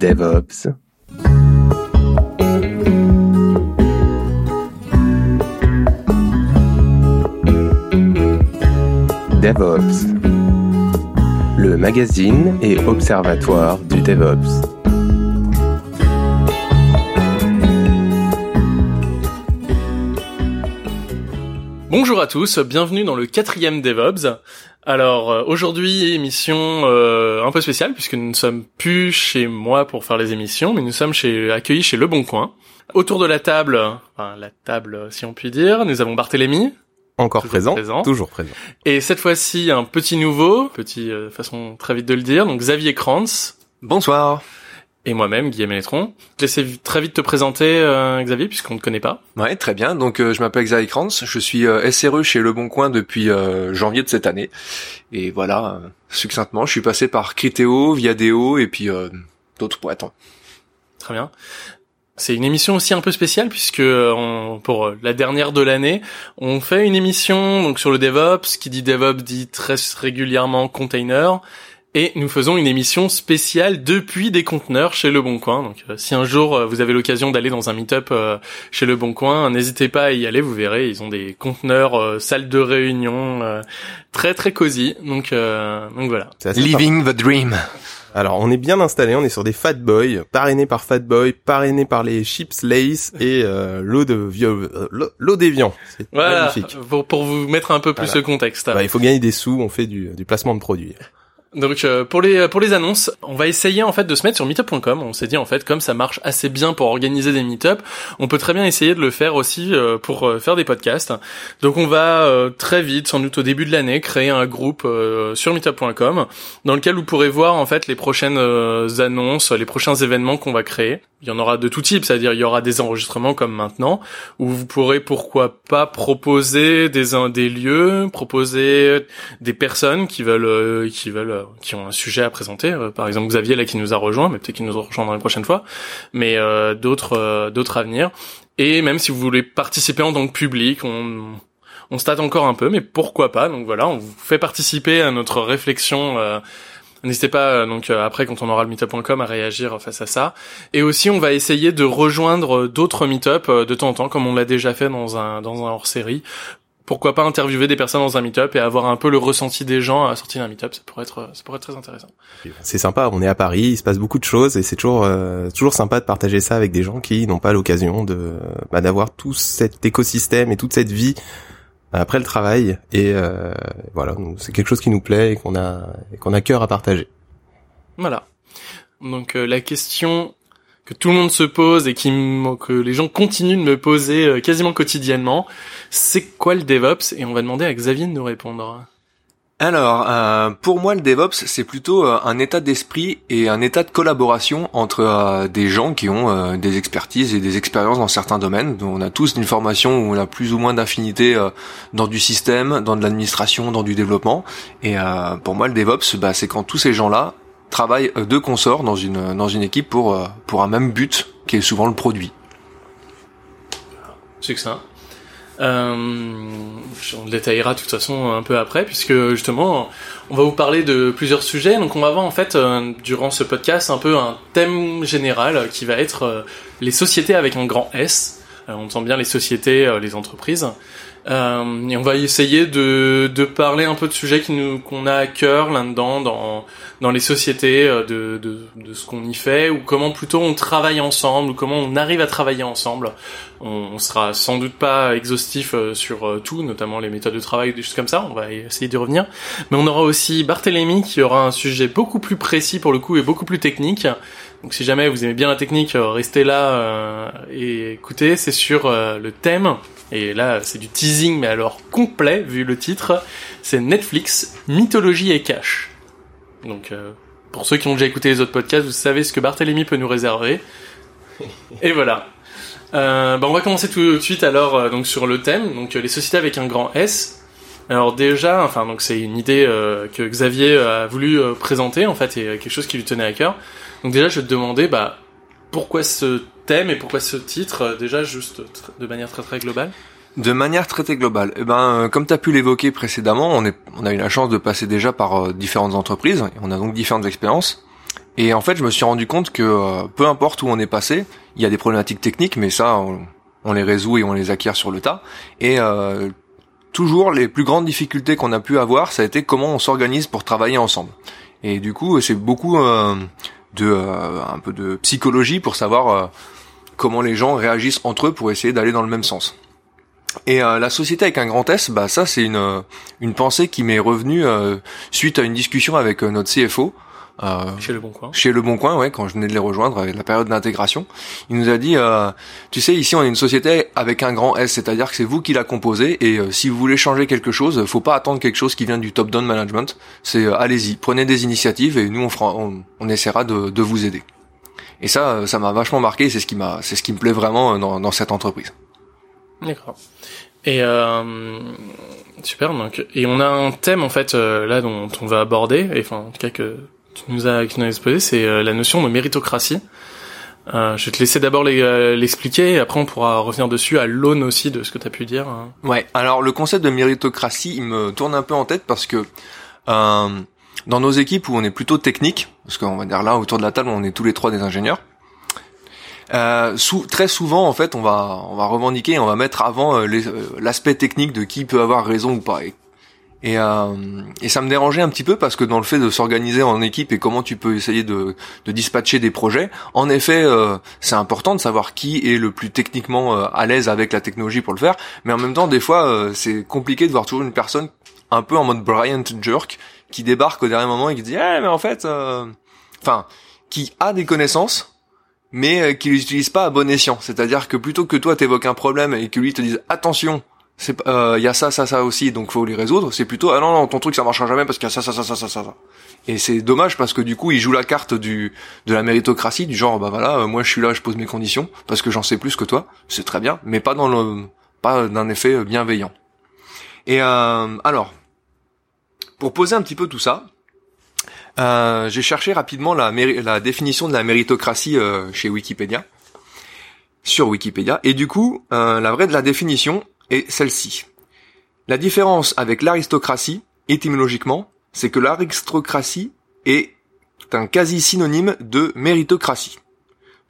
DevOps. DevOps, le magazine et observatoire du DevOps. Bonjour à tous, bienvenue dans le quatrième DevOps. Alors euh, aujourd'hui émission euh, un peu spéciale puisque nous ne sommes plus chez moi pour faire les émissions, mais nous sommes chez, accueillis chez Le Bon Coin. Autour de la table, enfin la table si on peut dire, nous avons Barthélémy. Encore Toujours présent, toujours présent. Et cette fois-ci un petit nouveau, petit euh, façon très vite de le dire, donc Xavier Kranz Bonsoir. Et moi-même Guillaume Eletron. Je vais laisser très vite te présenter euh, Xavier puisqu'on ne te connaît pas. Ouais, très bien. Donc euh, je m'appelle Xavier Kranz, je suis euh, SRE chez Le Bon Coin depuis euh, janvier de cette année. Et voilà, euh, succinctement, je suis passé par Criteo, Viadeo et puis euh, d'autres boîtes. Très bien. C'est une émission aussi un peu spéciale puisque on- pour la dernière de l'année, on fait une émission donc sur le DevOps. Qui dit DevOps dit très régulièrement container. Et nous faisons une émission spéciale depuis des conteneurs chez Le Bon Coin. Donc, euh, si un jour euh, vous avez l'occasion d'aller dans un meet-up euh, chez Le Bon Coin, n'hésitez pas à y aller. Vous verrez, ils ont des conteneurs, euh, salles de réunion, euh, très très cosy. Donc, euh, donc voilà. Living the dream. Alors, on est bien installé, on est sur des Fat Boy, parrainés par Fat Boy, parrainés par les Chips Lace et euh, l'eau de vieux, l'eau- d'Evian. C'est Voilà, magnifique. pour, pour vous mettre un peu plus Voilà. contexte. Bah, il faut gagner des sous, on fait du, du placement de produits. Donc euh, pour les pour les annonces, on va essayer en fait de se mettre sur meetup.com. On s'est dit en fait comme ça marche assez bien pour organiser des meetups, on peut très bien essayer de le faire aussi euh, pour euh, faire des podcasts. Donc on va très vite, sans doute au début de l'année, créer un groupe sur meetup.com dans lequel vous pourrez voir en fait les prochaines annonces, les prochains événements qu'on va créer. Il y en aura de tout type, c'est-à-dire il y aura des enregistrements comme maintenant où vous pourrez pourquoi pas proposer des des lieux, proposer des personnes qui veulent euh, qui veulent euh, qui ont un sujet à présenter. Euh, par exemple Xavier là qui nous a rejoint mais peut-être qu'il nous rejoindra la prochaine fois. Mais euh, d'autres euh, d'autres à venir. Et même si vous voulez participer en tant que public on on se encore un peu mais pourquoi pas. Donc voilà on vous fait participer à notre réflexion euh, N'hésitez pas euh, donc euh, après quand on aura le meetup.com à réagir face à ça. Et aussi on va essayer de rejoindre d'autres meetup euh, de temps en temps comme on l'a déjà fait dans un dans un hors-série pourquoi pas interviewer des personnes dans un meet-up et avoir un peu le ressenti des gens à la sortie d'un meet-up, ça pourrait être ça pourrait être très intéressant. C'est sympa, on est à Paris, il se passe beaucoup de choses et c'est toujours euh, toujours sympa de partager ça avec des gens qui n'ont pas l'occasion de bah, d'avoir tout cet écosystème et toute cette vie après le travail et euh, voilà, c'est quelque chose qui nous plaît et qu'on a qu'on a cœur à partager. Voilà. Donc euh, la question que tout le monde se pose et qui que les gens continuent de me poser euh, quasiment quotidiennement, c'est quoi le DevOps? Et on va demander à Xavier de nous répondre. Alors, euh, pour moi, le DevOps, c'est plutôt euh, un état d'esprit et un état de collaboration entre euh, des gens qui ont des expertises et des expériences dans certains domaines. On a tous une formation où on a plus ou moins d'affinité dans du système, dans de l'administration, dans du développement. Et pour moi, le DevOps, bah, c'est quand tous ces gens-là travaillent de consort dans une dans une équipe pour pour un même but qui est souvent le produit. Succinct. Euh, on le détaillera de toute façon un peu après, puisque justement, on va vous parler de plusieurs sujets. Donc, on va voir en fait, euh, durant ce podcast, un peu un thème général qui va être euh, les sociétés avec un grand S. Euh, on entend bien les sociétés, euh, les entreprises. Euh, on va essayer de, de parler un peu de sujets qui nous qu'on a à cœur là-dedans, dans dans les sociétés, euh, de, de, de ce qu'on y fait, ou comment plutôt on travaille ensemble, ou comment on arrive à travailler ensemble. On, on sera sans doute pas exhaustif euh, sur euh, tout, notamment les méthodes de travail, des choses comme ça. On va essayer d'y revenir. Mais on aura aussi Barthélémy qui aura un sujet beaucoup plus précis pour le coup et beaucoup plus technique. Donc si jamais vous aimez bien la technique, restez là euh, et écoutez. C'est sur le thème. Et là, c'est du teasing, mais alors complet vu le titre. C'est Netflix, mythologie et cash. Donc euh, pour ceux qui ont déjà écouté les autres podcasts, vous savez ce que Barthélémy peut nous réserver. Et voilà. Euh, bah on va commencer tout de suite alors euh, donc sur le thème, donc euh, les sociétés avec un grand S. Alors déjà, enfin donc c'est une idée euh, que Xavier a voulu présenter en fait et quelque chose qui lui tenait à cœur. Donc déjà je vais te demander bah pourquoi ce thème et pourquoi ce titre euh, déjà juste de manière très très globale. De manière très très globale, eh ben, euh, comme tu as pu l'évoquer précédemment, on, est, on a eu la chance de passer déjà par euh, différentes entreprises, on a donc différentes expériences. Et en fait, je me suis rendu compte que euh, peu importe où on est passé, il y a des problématiques techniques, mais ça, on, les résout et on les acquiert sur le tas. Et euh, toujours, les plus grandes difficultés qu'on a pu avoir, ça a été comment on s'organise pour travailler ensemble. Et du coup, c'est beaucoup euh, de un peu de psychologie pour savoir comment les gens réagissent entre eux pour essayer d'aller dans le même sens. Et la société avec un grand S, bah ça c'est une une pensée qui m'est revenue suite à une discussion avec notre CFO euh, chez Le Bon Coin. Chez Le Bon Coin, ouais, quand je venais de les rejoindre avec la période d'intégration, il nous a dit, euh, tu sais, ici on est une société avec un grand S, c'est-à-dire que c'est vous qui la composez et euh, si vous voulez changer quelque chose, faut pas attendre quelque chose qui vient du top-down management. C'est allez-y, prenez des initiatives et nous on fera, on, essaiera de, de, vous aider. Et ça, ça m'a vachement marqué. C'est ce qui m'a, c'est ce qui me plaît vraiment dans, dans cette entreprise. D'accord. Et super. Donc, et on a un thème en fait là dont on va aborder, et enfin en tout cas que tu nous as, qui nous a exposé, c'est euh, la notion de méritocratie. Euh, je vais te laisser d'abord euh, l'expliquer, et après on pourra revenir dessus à l'aune aussi de ce que tu as pu dire. Hein. Ouais, alors le concept de méritocratie, il me tourne un peu en tête parce que euh, dans nos équipes où on est plutôt technique, parce qu'on va dire là autour de la table on est tous les trois des ingénieurs, euh, sous, très souvent en fait on va on va revendiquer, on va mettre avant l'aspect technique de qui peut avoir raison ou pas. Et euh, et ça me dérangeait un petit peu parce que dans le fait de s'organiser en équipe et comment tu peux essayer de, de dispatcher des projets, en effet, euh, c'est important de savoir qui est le plus techniquement euh, à l'aise avec la technologie pour le faire. Mais en même temps, des fois, euh, c'est compliqué de voir toujours une personne un peu en mode Bryant Jerk qui débarque au dernier moment et qui dit eh mais en fait, euh, enfin, qui a des connaissances mais qui les utilise pas à bon escient. C'est-à-dire que plutôt que toi t'évoques un problème et que lui te dise attention, c'est il euh, y a ça ça ça aussi donc faut les résoudre c'est plutôt ah non non ton truc ça marchera jamais parce qu'il y a ça ça ça ça ça ça. Et c'est dommage parce que du coup il joue la carte du de la méritocratie du genre bah voilà euh, moi je suis là je pose mes conditions parce que j'en sais plus que toi. C'est très bien mais pas dans le pas d'un effet bienveillant. Et euh, alors pour poser un petit peu tout ça euh, j'ai cherché rapidement la, définition de la méritocratie euh, chez Wikipédia sur Wikipédia et du coup la vraie de la définition est celle-ci. La différence avec l'aristocratie, étymologiquement, c'est que l'aristocratie est un quasi-synonyme de méritocratie.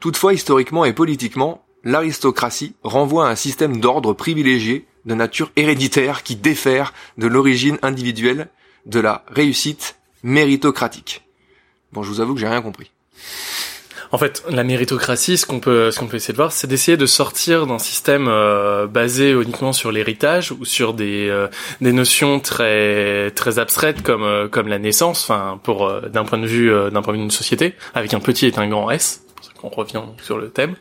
Toutefois, historiquement et politiquement, l'aristocratie renvoie à un système d'ordre privilégié de nature héréditaire qui défère de l'origine individuelle de la réussite méritocratique. Bon, je vous avoue que j'ai rien compris. En fait, la méritocratie, ce qu'on peut, ce qu'on peut essayer de voir, c'est d'essayer de sortir d'un système euh, basé uniquement sur l'héritage ou sur des euh, des notions très très abstraites comme euh, comme la naissance. Enfin, pour d'un point de vue d'un point de vue d'une société, avec un petit et un grand S. On revient sur le thème.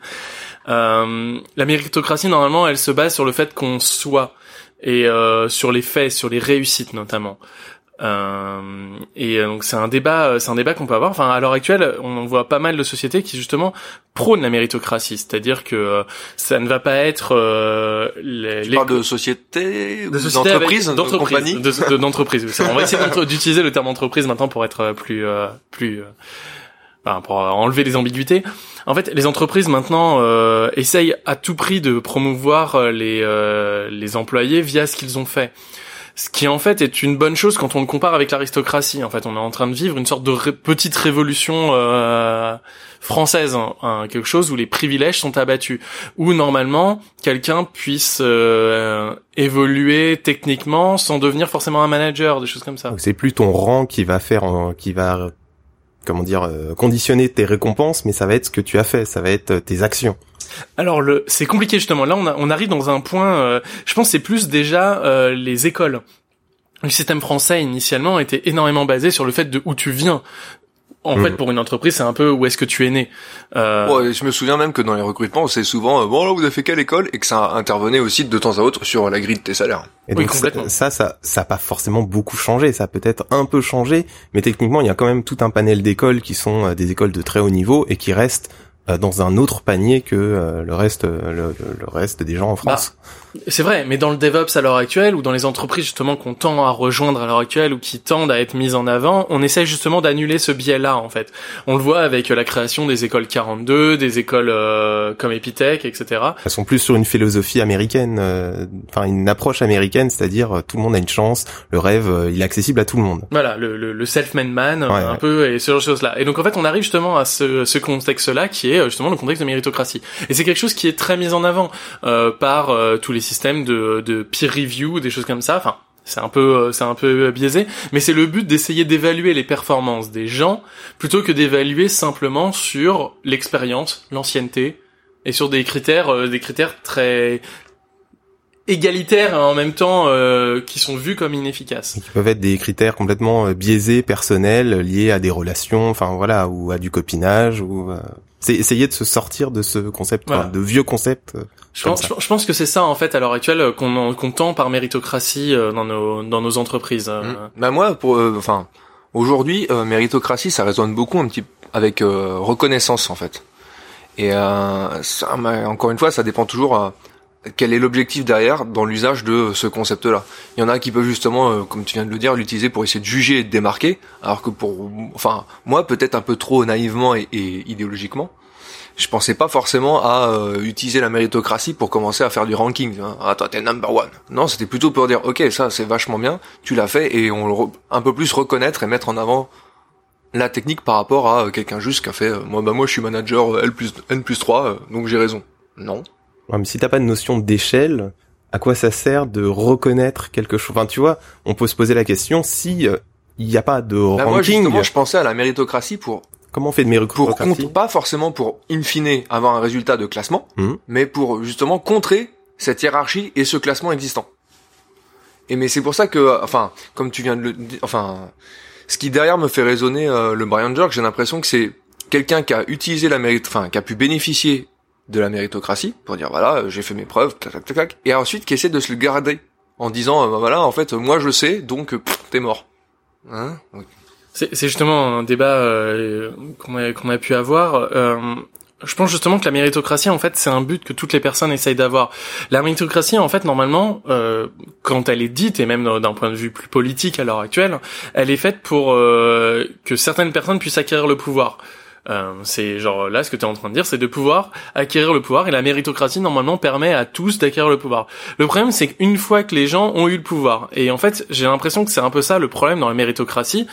la méritocratie, normalement, elle se base sur le fait qu'on soit et sur les faits, sur les réussites notamment. Euh, et euh, donc c'est un débat, euh, c'est un débat qu'on peut avoir. Enfin, à l'heure actuelle, on voit pas mal de sociétés qui justement prônent la méritocratie, c'est-à-dire que ça ne va pas être euh, les, tu parles de société, d'entreprise, d'entreprise, d'entreprise. on va essayer d'utiliser le terme entreprise maintenant pour être plus plus Enfin, pour enlever les ambiguïtés. En fait, les entreprises maintenant euh, essayent à tout prix de promouvoir les les employés via ce qu'ils ont fait. Ce qui en fait est une bonne chose quand on le compare avec l'aristocratie. En fait, on est en train de vivre une sorte de petite révolution euh, française, hein, hein, quelque chose où les privilèges sont abattus, où normalement quelqu'un puisse euh, évoluer techniquement sans devenir forcément un manager, des choses comme ça. C'est plus ton rang qui va faire, qui va comment dire, euh, conditionner tes récompenses, mais ça va être ce que tu as fait, ça va être tes actions. Alors le, c'est compliqué justement. Là, on, on arrive dans un point. Euh, je pense c'est plus déjà euh, les écoles. Le système français initialement était énormément basé sur le fait de où tu viens. En fait, mm. pour une entreprise, c'est un peu où est-ce que tu es né. Euh... Ouais, je me souviens même que dans les recrutements, c'est souvent bon là vous avez fait quelle école? Et que ça intervenait aussi de temps à autre sur la grille de tes salaires. Et donc ça, ça, ça, a pas forcément beaucoup changé. Ça a peut-être un peu changé, mais techniquement, il y a quand même tout un panel d'écoles qui sont des écoles de très haut niveau et qui restent euh, dans un autre panier que euh, le reste le, le, reste des gens en France. Bah, c'est vrai, mais dans le DevOps à l'heure actuelle ou dans les entreprises justement qu'on tend à rejoindre à l'heure actuelle ou qui tendent à être mises en avant, on essaie justement d'annuler ce biais-là en fait. On le voit avec la création des écoles 42, des écoles euh, comme Epitech, etc. Elles sont plus sur une philosophie américaine, enfin une approche américaine, c'est-à-dire tout le monde a une chance, le rêve il est accessible à tout le monde. Voilà, le, le, self-made man un peu et ce genre de choses-là. Et donc en fait on arrive justement à ce, ce contexte-là qui est euh, justement le contexte de méritocratie. Et c'est quelque chose qui est très mis en avant euh, par euh, tous les systèmes de, de peer review, des choses comme ça. Enfin, c'est un peu c'est un peu biaisé mais c'est le but d'essayer d'évaluer les performances des gens plutôt que d'évaluer simplement sur l'expérience l'ancienneté et sur des critères des critères très égalitaires en même temps euh, qui sont vus comme inefficaces. qui peuvent être des critères complètement biaisés, personnels, liés à des relations, enfin voilà, ou à du copinage, ou c'est essayer de se sortir de ce concept, de vieux concepts. Euh, je pense, je pense, que c'est ça en fait à l'heure actuelle euh, qu'on qu tend par méritocratie euh, dans nos dans nos entreprises. Mmh. Bah moi, pour enfin aujourd'hui, méritocratie, ça résonne beaucoup un petit avec reconnaissance en fait. Et ça, encore une fois, ça dépend toujours quel est l'objectif derrière dans l'usage de ce concept-là. Il y en a qui peuvent justement, euh, comme tu viens de le dire, l'utiliser pour essayer de juger et de démarquer, alors que pour, enfin, moi peut-être un peu trop naïvement et, idéologiquement, je pensais pas forcément à euh, utiliser la méritocratie pour commencer à faire du ranking. Hein. Ah toi t'es number one. Non, c'était plutôt pour dire ok ça c'est vachement bien, tu l'as fait et on un peu plus reconnaître et mettre en avant la technique par rapport à euh, quelqu'un juste qui a fait moi bah moi je suis manager L plus N plus 3 donc j'ai raison. Non, Ouais, mais si t'as pas de notion d'échelle, à quoi ça sert de reconnaître quelque chose Enfin, tu vois, on peut se poser la question si euh, il n'y a pas de bah, ranking. Moi, je pensais à la méritocratie pour Comment on fait de méritocratie Pour pas forcément pour in fine avoir un résultat de classement, mmh. mais pour justement contrer cette hiérarchie et ce classement existant. Et mais c'est pour ça que, enfin, comme tu viens de le, enfin, ce qui derrière me fait résonner euh, le Brian George, j'ai l'impression que c'est quelqu'un qui a utilisé la mérite, enfin, qui a pu bénéficier de la méritocratie pour dire voilà j'ai fait mes preuves tac tac tac et ensuite qui essaie de se le garder en disant euh, bah, voilà en fait moi je sais donc t'es mort hein c'est justement un débat euh, qu'on a, qu'on a pu avoir euh, je pense justement que la méritocratie, en fait, c'est un but que toutes les personnes essayent d'avoir. La méritocratie, en fait, normalement, euh, quand elle est dite, et même d'un point de vue plus politique à l'heure actuelle, elle est faite pour euh, que certaines personnes puissent acquérir le pouvoir. Euh, c'est genre là ce que tu es en train de dire, c'est de pouvoir acquérir le pouvoir et la méritocratie normalement permet à tous d'acquérir le pouvoir. Le problème c'est qu'une fois que les gens ont eu le pouvoir et en fait j'ai l'impression que c'est un peu ça le problème dans la méritocratie,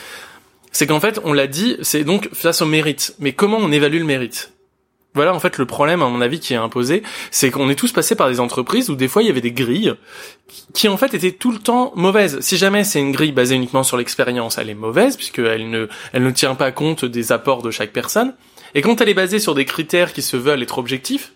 c'est qu'en fait on l'a dit, c'est donc face au mérite. Mais comment on évalue le mérite? Voilà en fait le problème à mon avis qui est imposé, c'est qu'on est tous passés par des entreprises où des fois il y avait des grilles qui en fait étaient tout le temps mauvaises. Si jamais c'est une grille basée uniquement sur l'expérience, elle est mauvaise puisqu'elle ne elle ne tient pas compte des apports de chaque personne. Et quand elle est basée sur des critères qui se veulent être objectifs,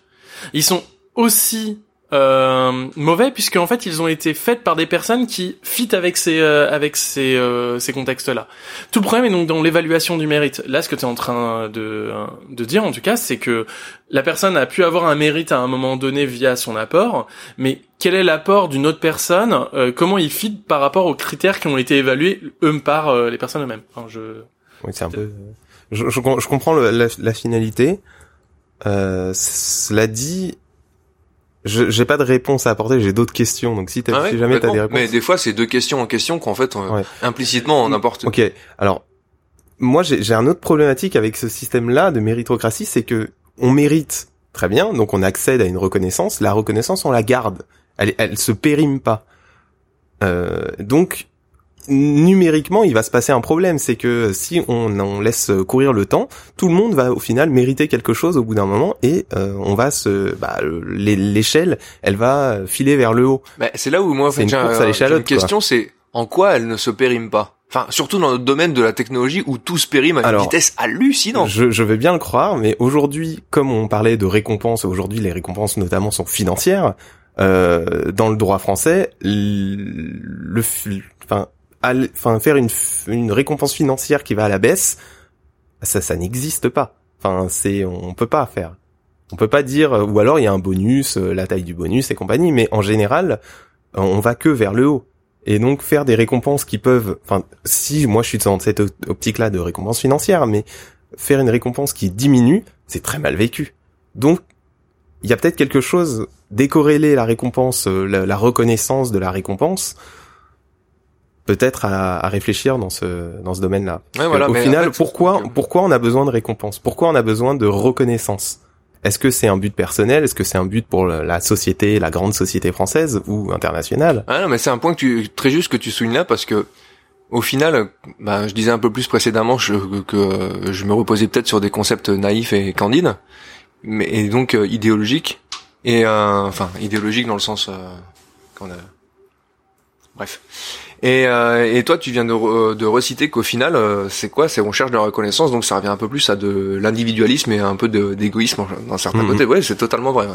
ils sont aussi euh, mauvais puisque en fait ils ont été faits par des personnes qui fit avec ces euh, avec ces euh, ces contextes-là. Tout le problème est donc dans l'évaluation du mérite. Là, ce que tu es en train de de dire en tout cas, c'est que la personne a pu avoir un mérite à un moment donné via son apport, mais quel est l'apport d'une autre personne Comment il fit par rapport aux critères qui ont été évalués eux par les personnes eux-mêmes? Enfin, je... Oui, c'est un peu. Je, je, je comprends le, la, la, finalité. Euh, cela dit, j'ai pas de réponse à apporter, j'ai d'autres questions. Donc si, ah si jamais t'as des réponses. Mais des fois, c'est deux questions en question qu'en fait, implicitement, on apporte. Ok. Alors, moi, j'ai un autre problématique avec ce système-là de méritocratie, c'est que on mérite très bien, donc on accède à une reconnaissance. La reconnaissance, on la garde. Elle, elle se périme pas. Euh, donc, numériquement, il va se passer un problème, c'est que si on, on, laisse courir le temps, tout le monde va au final mériter quelque chose au bout d'un moment et euh, on va se, bah, l'échelle, elle va filer vers le haut. Bah, c'est là où moi, en fait, j'ai une, question, c'est en quoi elle ne se périme pas? Enfin, surtout dans le domaine de la technologie où tout se périme à une vitesse hallucinante. Je, je vais bien le croire, mais aujourd'hui, comme on parlait de récompenses, aujourd'hui les récompenses notamment sont financières. Euh, dans le droit français, le, enfin, enfin faire une, une récompense financière qui va à la baisse, ça, ça n'existe pas. Enfin, c'est, on peut pas faire. On peut pas dire, ou alors il y a un bonus, euh, la taille du bonus et compagnie, mais en général, on va que vers le haut. Et donc faire des récompenses qui peuvent, enfin, si moi je suis dans cette optique-là de récompense financière, mais faire une récompense qui diminue, c'est très mal vécu. Donc, il y a peut-être quelque chose décorréler la récompense, euh, la, reconnaissance de la récompense, peut-être à, réfléchir dans ce dans ce domaine-là. au final, pourquoi pourquoi on a besoin de récompense? Pourquoi on a besoin de reconnaissance? Est-ce que c'est un but personnel? Est-ce que c'est un but pour la société, la grande société française ou internationale? Ah non, mais c'est un point que tu, très juste que tu soulignes là parce que au final, bah, je disais un peu plus précédemment que, je me reposais peut-être sur des concepts naïfs et candides, mais et donc euh, idéologiques et euh, enfin idéologiques dans le sens euh, qu'on a. Bref. Et, euh, et toi, tu viens de, de reciter qu'au final, c'est quoi? C'est on cherche de la reconnaissance, donc ça revient un peu plus à de l'individualisme et un peu d'égoïsme d'un certain mhm. côté. Ouais, c'est totalement vrai.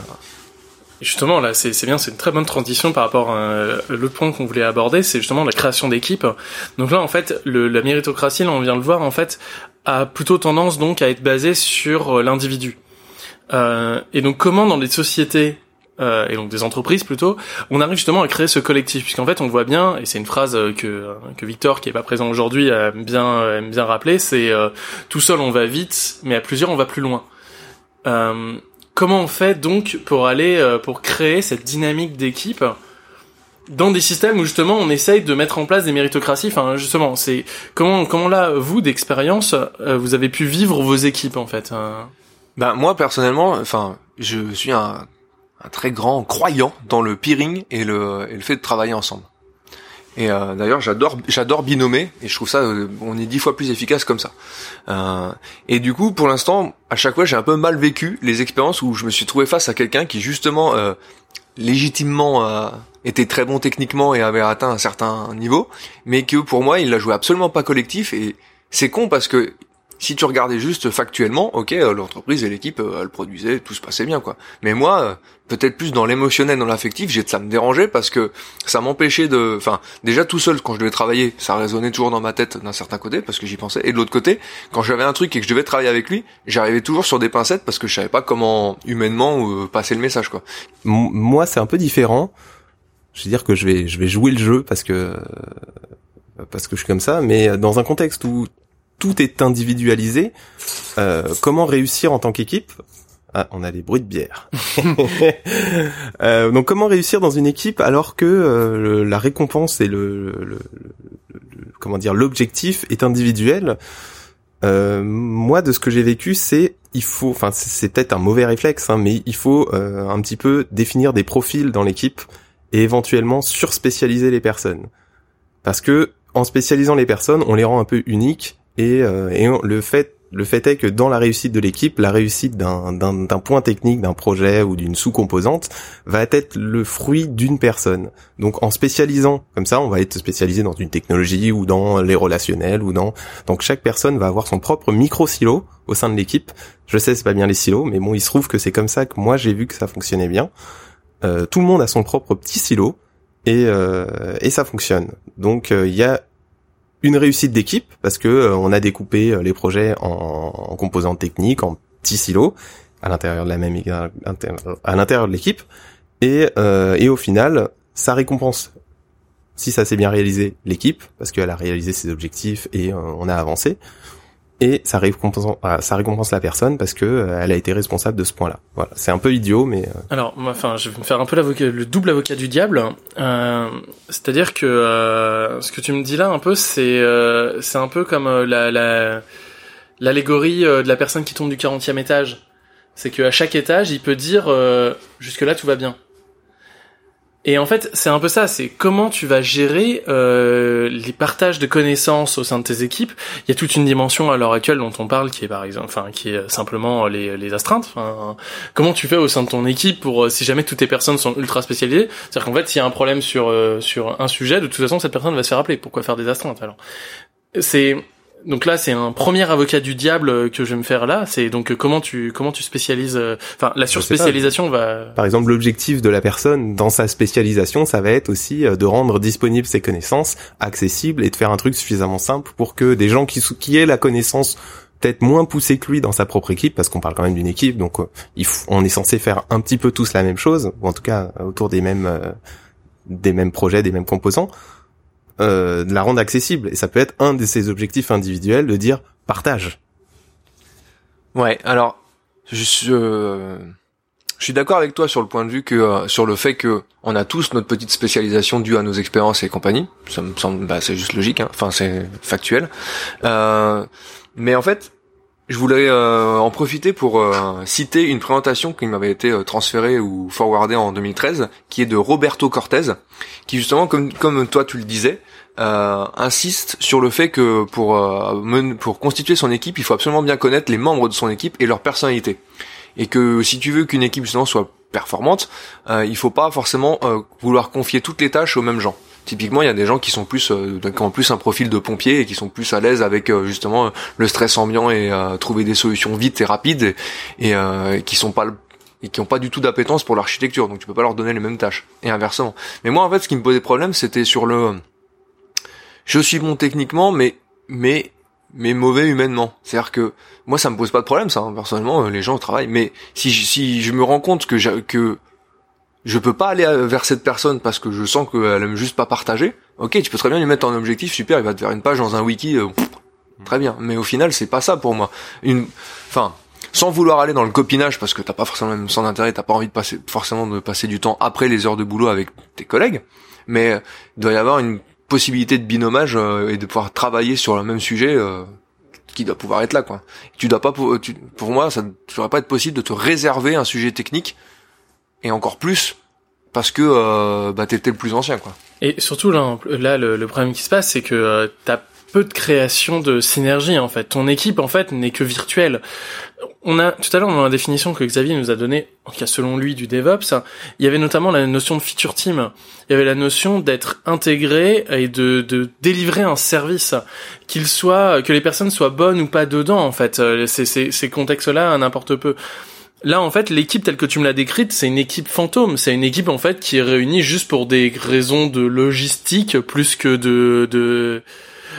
Justement, là, c'est bien, c'est une très bonne transition par rapport à l'autre point qu'on voulait aborder, c'est justement la création d'équipes. Donc là, en fait, le, la méritocratie, là, on vient de le voir, en fait, a plutôt tendance donc à être basée sur l'individu. Euh, et donc comment dans les sociétés euh, et donc des entreprises plutôt, on arrive justement à créer ce collectif, puisqu'en fait on voit bien, et c'est une phrase que, que Victor, qui est pas présent aujourd'hui, aime bien, aime bien rappeler, c'est euh, tout seul on va vite, mais à plusieurs on va plus loin. Euh, comment on fait donc pour aller, euh, pour créer cette dynamique d'équipe dans des systèmes où justement on essaye de mettre en place des méritocraties, enfin justement, c'est comment, comment là, vous d'expérience, vous avez pu vivre vos équipes en fait ben moi personnellement, enfin, je suis un, un, très grand croyant dans le peering et le, et le fait de travailler ensemble. Et euh, d'ailleurs, j'adore, j'adore binomer et je trouve ça, euh, on est dix fois plus efficace comme ça. Euh, et du coup, pour l'instant, à chaque fois, j'ai un peu mal vécu les expériences où je me suis trouvé face à quelqu'un qui justement, euh, légitimement, euh, était très bon techniquement et avait atteint un certain niveau, mais que pour moi, il l'a joué absolument pas collectif et c'est con parce que si tu regardais juste factuellement, ok, euh, l'entreprise et l'équipe, euh, elle produisait, tout se passait bien, quoi. Mais moi, euh, peut-être plus dans l'émotionnel, dans l'affectif, j'ai ça me dérangeait parce que ça m'empêchait de, enfin, déjà tout seul quand je devais travailler, ça résonnait toujours dans ma tête d'un certain côté parce que j'y pensais, et de l'autre côté, quand j'avais un truc et que je devais travailler avec lui, j'arrivais toujours sur des pincettes parce que je savais pas comment humainement passer le message, quoi. Moi, c'est un peu différent. Je veux dire que je vais, je vais jouer le jeu parce que parce que je suis comme ça, mais dans un contexte où tout est individualisé. Euh, comment réussir en tant qu'équipe? Ah, on a des bruits de bière. euh, donc comment réussir dans une équipe alors que euh, la récompense et le, le, comment dire l'objectif est individuel? Euh, Moi, de ce que j'ai vécu, c'est il faut, enfin c'est peut-être un mauvais réflexe, hein, mais il faut euh, un petit peu définir des profils dans l'équipe et éventuellement surspécialiser les personnes, parce que en spécialisant les personnes, on les rend un peu uniques et, euh, et le fait le fait est que dans la réussite de l'équipe, la réussite d'un point technique, d'un projet ou d'une sous-composante va être le fruit d'une personne. Donc en spécialisant comme ça, on va être spécialisé dans une technologie ou dans les relationnels ou dans donc chaque personne va avoir son propre micro silo au sein de l'équipe. Je sais c'est pas bien les silos, mais bon il se trouve que c'est comme ça que moi j'ai vu que ça fonctionnait bien. Euh, tout le monde a son propre petit silo et euh, et ça fonctionne. Donc euh, il y a une réussite d'équipe parce que euh, on a découpé euh, les projets en, en composantes techniques, en petits silos à l'intérieur de la même à l'intérieur de l'équipe. Et euh, et au final ça récompense. Si ça s'est bien réalisé l'équipe parce qu'elle a réalisé ses objectifs et on a avancé et ça récompense, ah, ça récompense la personne parce que euh, elle a été responsable de ce point-là. Voilà, c'est un peu idiot, mais. Euh, Alors, enfin, je vais me faire un peu le double avocat du diable. Euh, C'est-à-dire que euh, ce que tu me dis là, un peu, c'est c'est un peu comme la l'allégorie de la personne qui tombe du 40e étage. C'est qu'à chaque étage, il peut dire jusque là tout va bien. Et en fait, c'est un peu ça, c'est comment tu vas gérer euh, les partages de connaissances au sein de tes équipes. Il y a toute une dimension à l'heure actuelle dont on parle qui est par exemple, enfin qui est simplement les, les astreintes. Comment tu fais au sein de ton équipe pour euh, si jamais toutes tes personnes sont ultra spécialisées, c'est-à-dire qu'en fait, s'il y a un problème sur euh, sur un sujet, de toute façon, cette personne va se faire appeler. Pourquoi faire des astreintes alors? C'est donc là, c'est un premier avocat du diable que je vais me faire là. C'est donc comment tu comment tu spécialises. Euh, enfin, la surspécialisation va. Par exemple, l'objectif de la personne dans sa spécialisation, ça va être aussi euh, de rendre disponibles ses connaissances, accessibles et de faire un truc suffisamment simple pour que des gens qui qui aient la connaissance peut-être moins poussée que lui dans sa propre équipe, parce qu'on parle quand même d'une équipe, donc euh, on est censé faire un petit peu tous la même chose, ou en tout cas autour des mêmes des mêmes projets, des mêmes composants euh, de la rendre accessible. Et ça peut être un de ses objectifs individuels de dire partage. Ouais, alors je, je suis d'accord avec toi sur le point de vue que euh, sur le fait que on a tous notre petite spécialisation due à nos expériences et compagnie. Ça me semble, bah, c'est juste logique. Hein. Enfin, c'est factuel. Euh, mais en fait, je voulais euh, en profiter pour euh, citer une présentation qui m'avait été transférée ou forwardée en 2013, qui est de Roberto Cortez, qui justement, comme toi tu le disais, insiste sur le fait que pour pour constituer son équipe, il faut absolument bien connaître les membres de son équipe et leur personnalité et que si tu veux qu'une équipe justement soit performante, euh, il faut pas forcément euh, vouloir confier toutes les tâches aux mêmes gens. Typiquement, il y a des gens qui sont plus euh, ont plus un profil de pompier et qui sont plus à l'aise avec euh, justement le stress ambiant et trouver des solutions vite et rapides et, et qui sont pas et qui ont pas du tout d'appétence pour l'architecture. Donc tu peux pas leur donner les mêmes tâches et inversement. Mais moi en fait, ce qui me posait problème, c'était sur le je suis bon techniquement, mais mais mais mauvais humainement. C'est-à-dire que moi, ça me pose pas de problème, ça. Hein. Personnellement, euh, les gens travaillent. Mais si je, si je me rends compte que que je peux pas aller euh, vers cette personne parce que je sens qu'elle aime juste pas partager, ok, tu peux très bien lui mettre en objectif, super, il va te faire une page dans un wiki, euh, très bien. Mais au final, c'est pas ça pour moi. Une, enfin, sans vouloir aller dans le copinage parce que t'as pas forcément le même sens d'intérêt, t'as pas envie de passer forcément de passer du temps après les heures de boulot avec tes collègues, mais il doit y avoir une possibilité de binomage euh, et de pouvoir travailler sur le même sujet euh, qui doit pouvoir être là quoi. Tu dois pas pour, pour moi ça ne devrait pas être possible de te réserver un sujet technique et encore plus parce que euh, bah t'es le plus ancien quoi. Et surtout là, le, problème qui se passe c'est que euh, t'as peu de création de synergie en fait. Ton équipe en fait n'est que virtuelle. On a tout à l'heure dans la définition que Xavier nous a donnée, en tout cas selon lui du DevOps, il y avait notamment la notion de feature team. Il y avait la notion d'être intégré et de, de délivrer un service, qu'il soit que les personnes soient bonnes ou pas dedans en fait. Ces, ces, ces contextes-là n'importe peu. Là, en fait, l'équipe telle que tu me l'as décrite, c'est une équipe fantôme. C'est une équipe en fait qui est réunie juste pour des raisons de logistique plus que de, de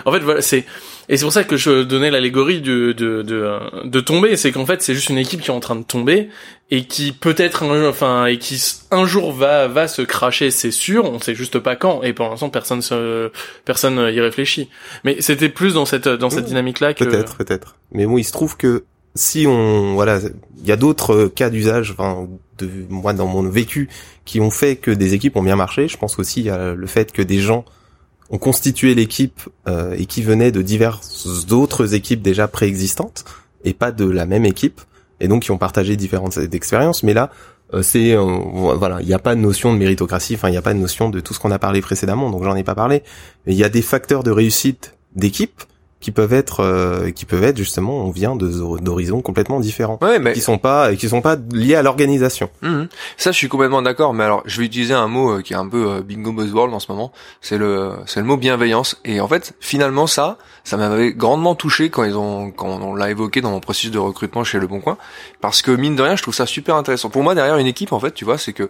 en fait, voilà, c'est et c'est pour ça que je donnais l'allégorie de, de, de, de tomber, c'est qu'en fait c'est juste une équipe qui est en train de tomber et qui peut-être enfin et qui un jour va va se cracher, c'est sûr, on sait juste pas quand et pour l'instant personne se, personne y réfléchit. Mais c'était plus dans cette dans cette dynamique là que peut-être peut-être. Mais bon, il se trouve que si on voilà, il y a d'autres cas d'usage enfin de moi dans mon vécu qui ont fait que des équipes ont bien marché, je pense aussi a le fait que des gens ont constitué l'équipe euh, et qui venaient de diverses autres équipes déjà préexistantes et pas de la même équipe et donc qui ont partagé différentes expériences. Mais là euh, c'est euh, voilà il n'y a pas de notion de méritocratie enfin il n'y a pas de notion de tout ce qu'on a parlé précédemment donc j'en ai pas parlé. Il y a des facteurs de réussite d'équipe qui peuvent être euh, qui peuvent être justement on vient d'horizons complètement différents. Ouais, mais... qui sont pas qui sont pas liés à l'organisation. Mhm. ça je suis complètement d'accord mais alors je vais utiliser un mot euh, qui est un peu euh, bingo buzzword en ce moment. C'est le c'est le mot bienveillance. Et en fait finalement ça ça m'avait grandement touché quand ils ont quand on l'a évoqué dans mon processus de recrutement chez Le Bon Coin. Parce que mine de rien je trouve ça super intéressant. Pour moi derrière une équipe en fait tu vois c'est que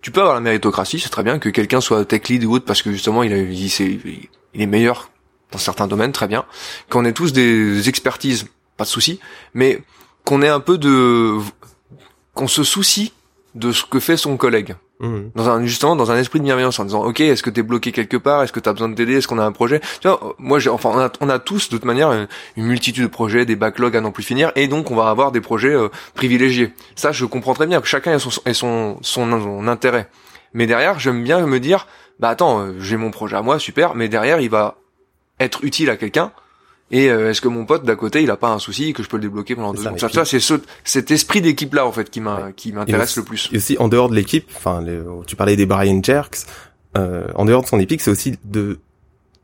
tu peux avoir la méritocratie, c'est très bien que quelqu'un soit tech lead ou autre parce que justement il, a, il, il est meilleur dans certains domaines, très bien. Qu'on ait tous des expertises, pas de souci, mais qu'on ait un peu de, qu'on se soucie de ce que fait son collègue. Mmh. Dans un, justement, dans un esprit de bienveillance, en disant, ok, est-ce que t'es bloqué quelque part, est-ce que t'as besoin de t'aider, est-ce qu'on a un projet? Tu vois, moi, j'ai, enfin, on a, on a tous de toute manière une, multitude de projets, des backlogs à non plus finir, et donc on va avoir des projets euh, privilégiés. Ça, je comprends très bien que chacun ait son, ait son, son, son intérêt. Mais derrière, j'aime bien me dire, bah attends, euh, j'ai mon projet à moi, super, mais derrière, il va être utile à quelqu'un. Et euh, est-ce que mon pote d'à côté il a pas un souci que je peux le débloquer pendant deux ans ça, c'est ce, cet esprit d'équipe là en fait qui m'a qui m'intéresse le plus. et aussi en dehors de l'équipe enfin tu parlais des Brian Jerks euh, en dehors de son épique c'est aussi de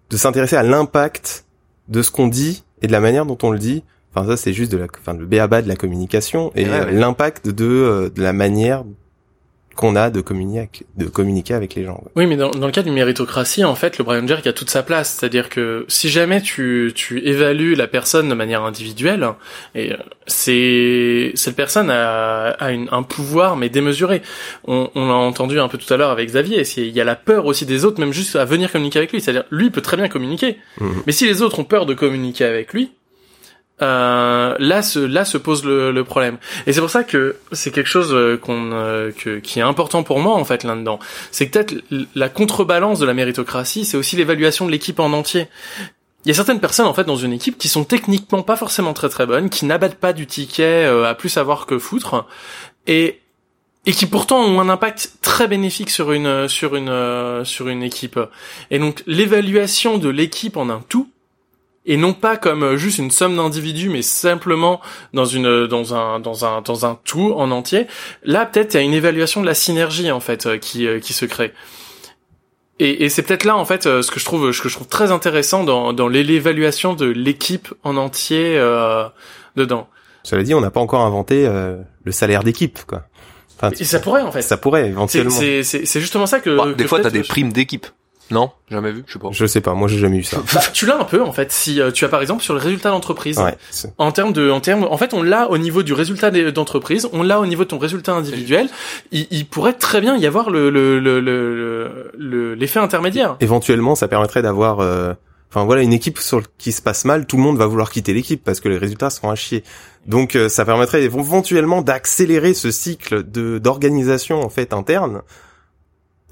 de s'intéresser à l'impact de ce qu'on dit et de la manière dont on le dit. Enfin ça c'est juste de la enfin le béaba de la communication et l'impact de euh, de la manière qu'on a de communiquer, de communiquer avec les gens. Oui, mais dans, dans, le cas d'une méritocratie, en fait, le Brian Jerk a toute sa place. C'est-à-dire que si jamais tu, tu évalues la personne de manière individuelle, et euh, c'est cette personne a, a une, un pouvoir mais démesuré. On, on l'a entendu un peu tout à l'heure avec Xavier. Il y a la peur aussi des autres, même juste à venir communiquer avec lui. C'est-à-dire, lui peut très bien communiquer, mhm. mais si les autres ont peur de communiquer avec lui, euh, là se là se pose le, le problème. Et c'est pour ça que c'est quelque chose euh, qu'on euh, que, qui est important pour moi en fait là dedans c'est peut-être la contrebalance de la méritocratie c'est aussi l'évaluation de l'équipe en entier. Il y a certaines personnes en fait dans une équipe qui sont techniquement pas forcément très très bonnes, qui n'abattent pas du ticket euh, à plus savoir que foutre, et et qui pourtant ont un impact très bénéfique sur une sur une euh, sur une équipe. Et donc l'évaluation de l'équipe en un tout et non pas comme euh, juste une somme d'individus mais simplement dans une dans un dans un dans un tout en entier. Là peut-être il y a une évaluation de la synergie en fait euh, qui qui se crée. Et, et c'est peut-être là en fait ce que je trouve ce que je trouve très intéressant dans dans l'évaluation de l'équipe en entier euh, dedans. Cela dit, on n'a pas encore inventé le salaire d'équipe quoi. Enfin, et ça pourrait en fait. Ça pourrait éventuellement. C'est justement ça que. Bah, des que fois, t'as des primes d'équipe. Non, jamais vu, je sais pas. Je sais pas, moi j'ai jamais eu ça. Bah, tu l'as un peu en fait. Si euh, tu as par exemple sur le résultat d'entreprise, ouais, en termes de, en termes, en fait, on l'a au niveau du résultat d'entreprise, on l'a au niveau de ton résultat individuel. Il, il, pourrait très bien y avoir le le le le l'effet intermédiaire. Éventuellement, ça permettrait d'avoir. Euh... Enfin voilà, une équipe sur qui se passe mal, tout le monde va vouloir quitter l'équipe parce que les résultats seront à chier. Donc euh, ça permettrait éventuellement d'accélérer ce cycle de d'organisation en fait interne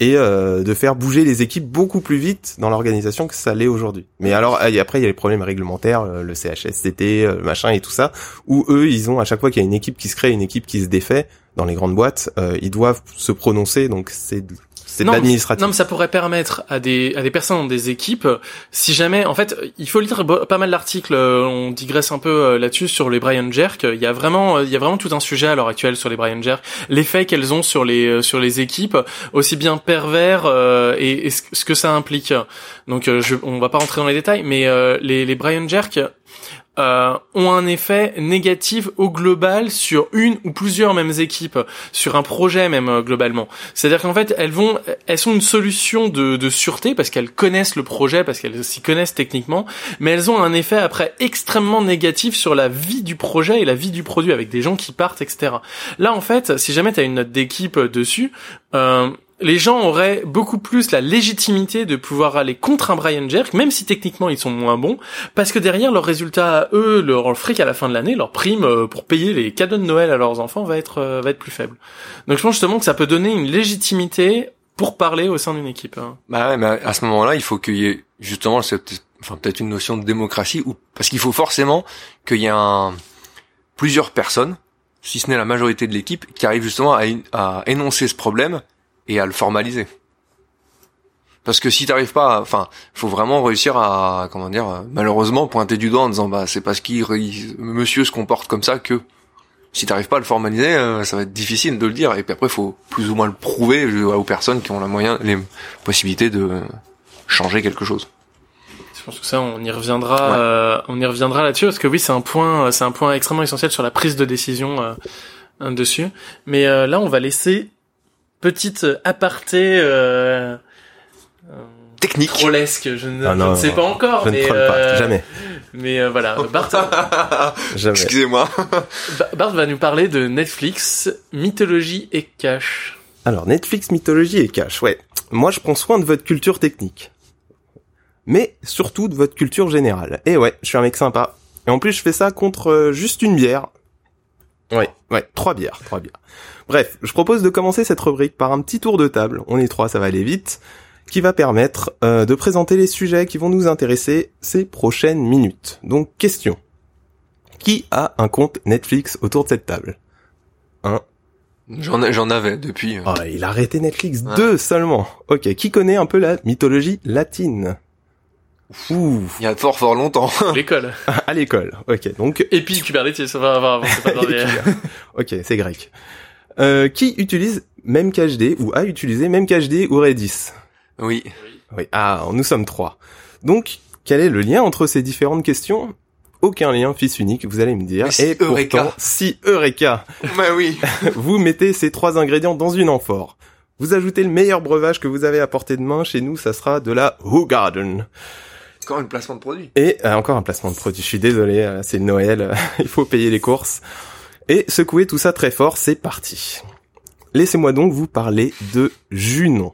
et euh, de faire bouger les équipes beaucoup plus vite dans l'organisation que ça l'est aujourd'hui. Mais alors après il y a les problèmes réglementaires, le CHSCT, le machin et tout ça, où eux ils ont à chaque fois qu'il y a une équipe qui se crée, une équipe qui se défait dans les grandes boîtes, euh, ils doivent se prononcer. Donc c'est c'est non. Non, mais ça pourrait permettre à des à des personnes dans des équipes, si jamais, en fait, il faut lire pas mal d'articles. Euh, on digresse un peu euh, là-dessus sur les Brian Jerk. Il y a vraiment il y a vraiment tout un sujet à l'heure actuelle sur les Brian Jerk, l'effet qu'elles ont sur les euh, sur les équipes, aussi bien pervers et, et, ce que ça implique. Donc, je, on va pas rentrer dans les détails, mais les les Brian Jerk euh, ont un effet négatif au global sur une ou plusieurs mêmes équipes, sur un projet même euh, globalement. C'est-à-dire qu'en fait, elles vont, elles sont une solution de, de sûreté parce qu'elles connaissent le projet, parce qu'elles s'y connaissent techniquement, mais elles ont un effet après extrêmement négatif sur la vie du projet et la vie du produit avec des gens qui partent, etc. Là, en fait, si jamais tu as une note d'équipe dessus, euh, les gens auraient beaucoup plus la légitimité de pouvoir aller contre un Brian Jerk, même si techniquement ils sont moins bons, parce que derrière leurs résultats, eux, leur fric à la fin de l'année, leur prime euh, pour payer les cadeaux de Noël à leurs enfants va être euh, va être plus faible. Donc je pense justement que ça peut donner une légitimité pour parler au sein d'une équipe. Hein. Bah ouais, mais à ce moment-là, il faut qu'il y ait justement enfin peut-être une notion de démocratie, ou parce qu'il faut forcément qu'il y ait un plusieurs personnes, si ce n'est la majorité de l'équipe, qui arrivent justement à, à énoncer ce problème et à le formaliser. Parce que si t'arrives pas, enfin, faut vraiment réussir à, comment dire, malheureusement pointer du doigt en disant bah c'est parce qu'il monsieur se comporte comme ça que si t'arrives pas à le formaliser, euh, ça va être difficile de le dire. Et puis après, faut plus ou moins le prouver aux personnes qui ont la moyen, les possibilités de changer quelque chose. Je pense que ça, on y reviendra, euh, on y reviendra là-dessus parce que oui, c'est un point, c'est un point extrêmement essentiel sur la prise de décision euh, dessus. Mais là, on va laisser petite aparté euh, technique. trollesque. Je ne, ah ne sais pas encore je mais ne pas, euh, jamais. mais euh, voilà Bart jamais. Excusez-moi. Bart va nous parler de Netflix mythologie et cash. Alors Netflix mythologie et cash ouais. Moi je prends soin de votre culture technique. Mais surtout de votre culture générale. Et ouais je suis un mec sympa. Et en plus je fais ça contre euh, juste une bière. Ouais. Ouais trois bières trois bières Bref, je propose de commencer cette rubrique par un petit tour de table, on est trois, ça va aller vite, qui va permettre euh, de présenter les sujets qui vont nous intéresser ces prochaines minutes. Donc, question. Qui a un compte Netflix autour de cette table? Un. J'en j'en avais depuis. Oh, il a arrêté Netflix deux seulement. Ok, qui connaît un peu la mythologie latine? Ouh. Il y a fort fort longtemps. L'école. à l'école. Ok, donc. Et puis Kubernetes, ça va, va, va, Ok, c'est grec. Euh, qui utilise MemCached ou a utilisé MemCached ou Redis? Oui. Oui. Ah, nous sommes trois. Donc, quel est le lien entre ces différentes questions? Aucun lien, fils unique, vous allez me dire. si Et Eureka. si Eureka, bah oui, vous mettez ces trois ingrédients dans une amphore. Vous ajoutez le meilleur breuvage que vous avez à portée de main. Chez nous, ça sera de la Garden. Encore un placement de produit. Et euh, encore un placement de produit. Je suis désolé, euh, c'est Noël, il faut payer les courses. Et secouez tout ça très fort, c'est parti. Laissez-moi donc vous parler de Junon,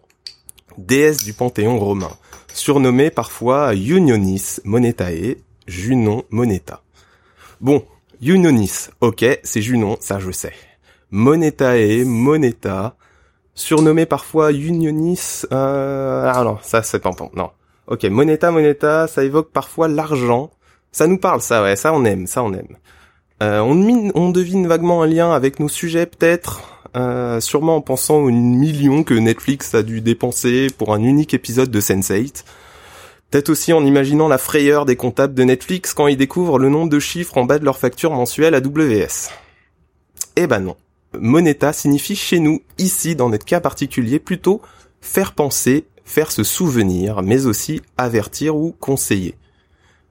déesse du panthéon romain, surnommée parfois Unionis Monetae, Junon Moneta. Bon, Unionis, ok, c'est Junon, ça je sais. Monetae, Moneta, surnommé parfois Unionis, euh, ah non, ça c'est pas non. Ok, Moneta, Moneta, ça évoque parfois l'argent. Ça nous parle, ça, ouais, ça on aime, ça on aime. Euh, on, devine vaguement un lien avec nos sujets, peut-être, euh, sûrement en pensant aux millions que Netflix a dû dépenser pour un unique épisode de Sense8. Peut-être aussi en imaginant la frayeur des comptables de Netflix quand ils découvrent le nombre de chiffres en bas de leur facture mensuelle à WS. Eh ben non. Moneta signifie chez nous, ici, dans notre cas particulier, plutôt faire penser, faire se souvenir, mais aussi avertir ou conseiller.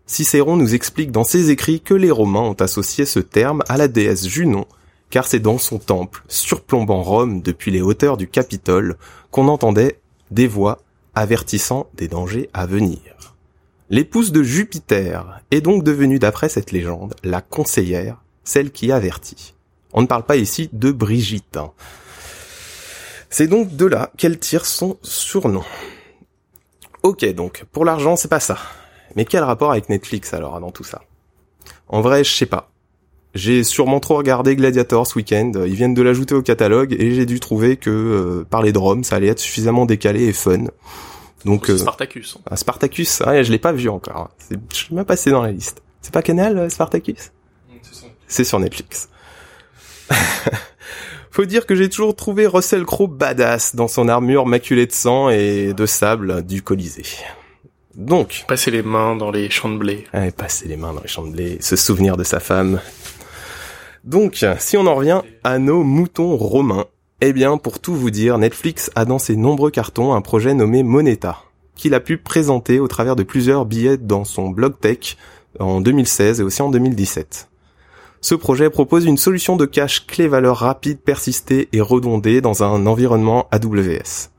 Cicéron nous explique dans ses écrits que les Romains ont associé ce terme à la déesse Junon, car c'est dans son temple, surplombant Rome depuis les hauteurs du Capitole, qu'on entendait des voix avertissant des dangers à venir. L'épouse de Jupiter est donc devenue, d'après cette légende, la conseillère, celle qui avertit. On ne parle pas ici de Brigitte. hein. C'est donc de là qu'elle tire son surnom. Ok, donc, pour l'argent, c'est pas ça. Mais quel rapport avec Netflix alors dans tout ça? En vrai, je sais pas. J'ai sûrement trop regardé Gladiator ce week-end, ils viennent de l'ajouter au catalogue et j'ai dû trouver que euh, parler de Rome, ça allait être suffisamment décalé et fun. Donc euh, Spartacus. ah, Spartacus, ouais, je l'ai pas vu encore. C'est- Je suis même passé dans la liste. C'est pas Canal, euh, Spartacus? C'est sur Netflix. Faut dire que j'ai toujours trouvé Russell Crowe badass dans son armure maculée de sang et de sable du Colisée. Donc, Passer les mains dans les champs de blé. Passer les mains dans les champs de blé, se souvenir de sa femme. Donc, si on en revient à nos moutons romains, eh bien, pour tout vous dire, Netflix a dans ses nombreux cartons un projet nommé Moneta, qu'il a pu présenter au travers de plusieurs billets dans son blog tech en 2016 et aussi en 2017. Ce projet propose une solution de cache clé-valeur rapide, persistée et redondée dans un environnement AWS.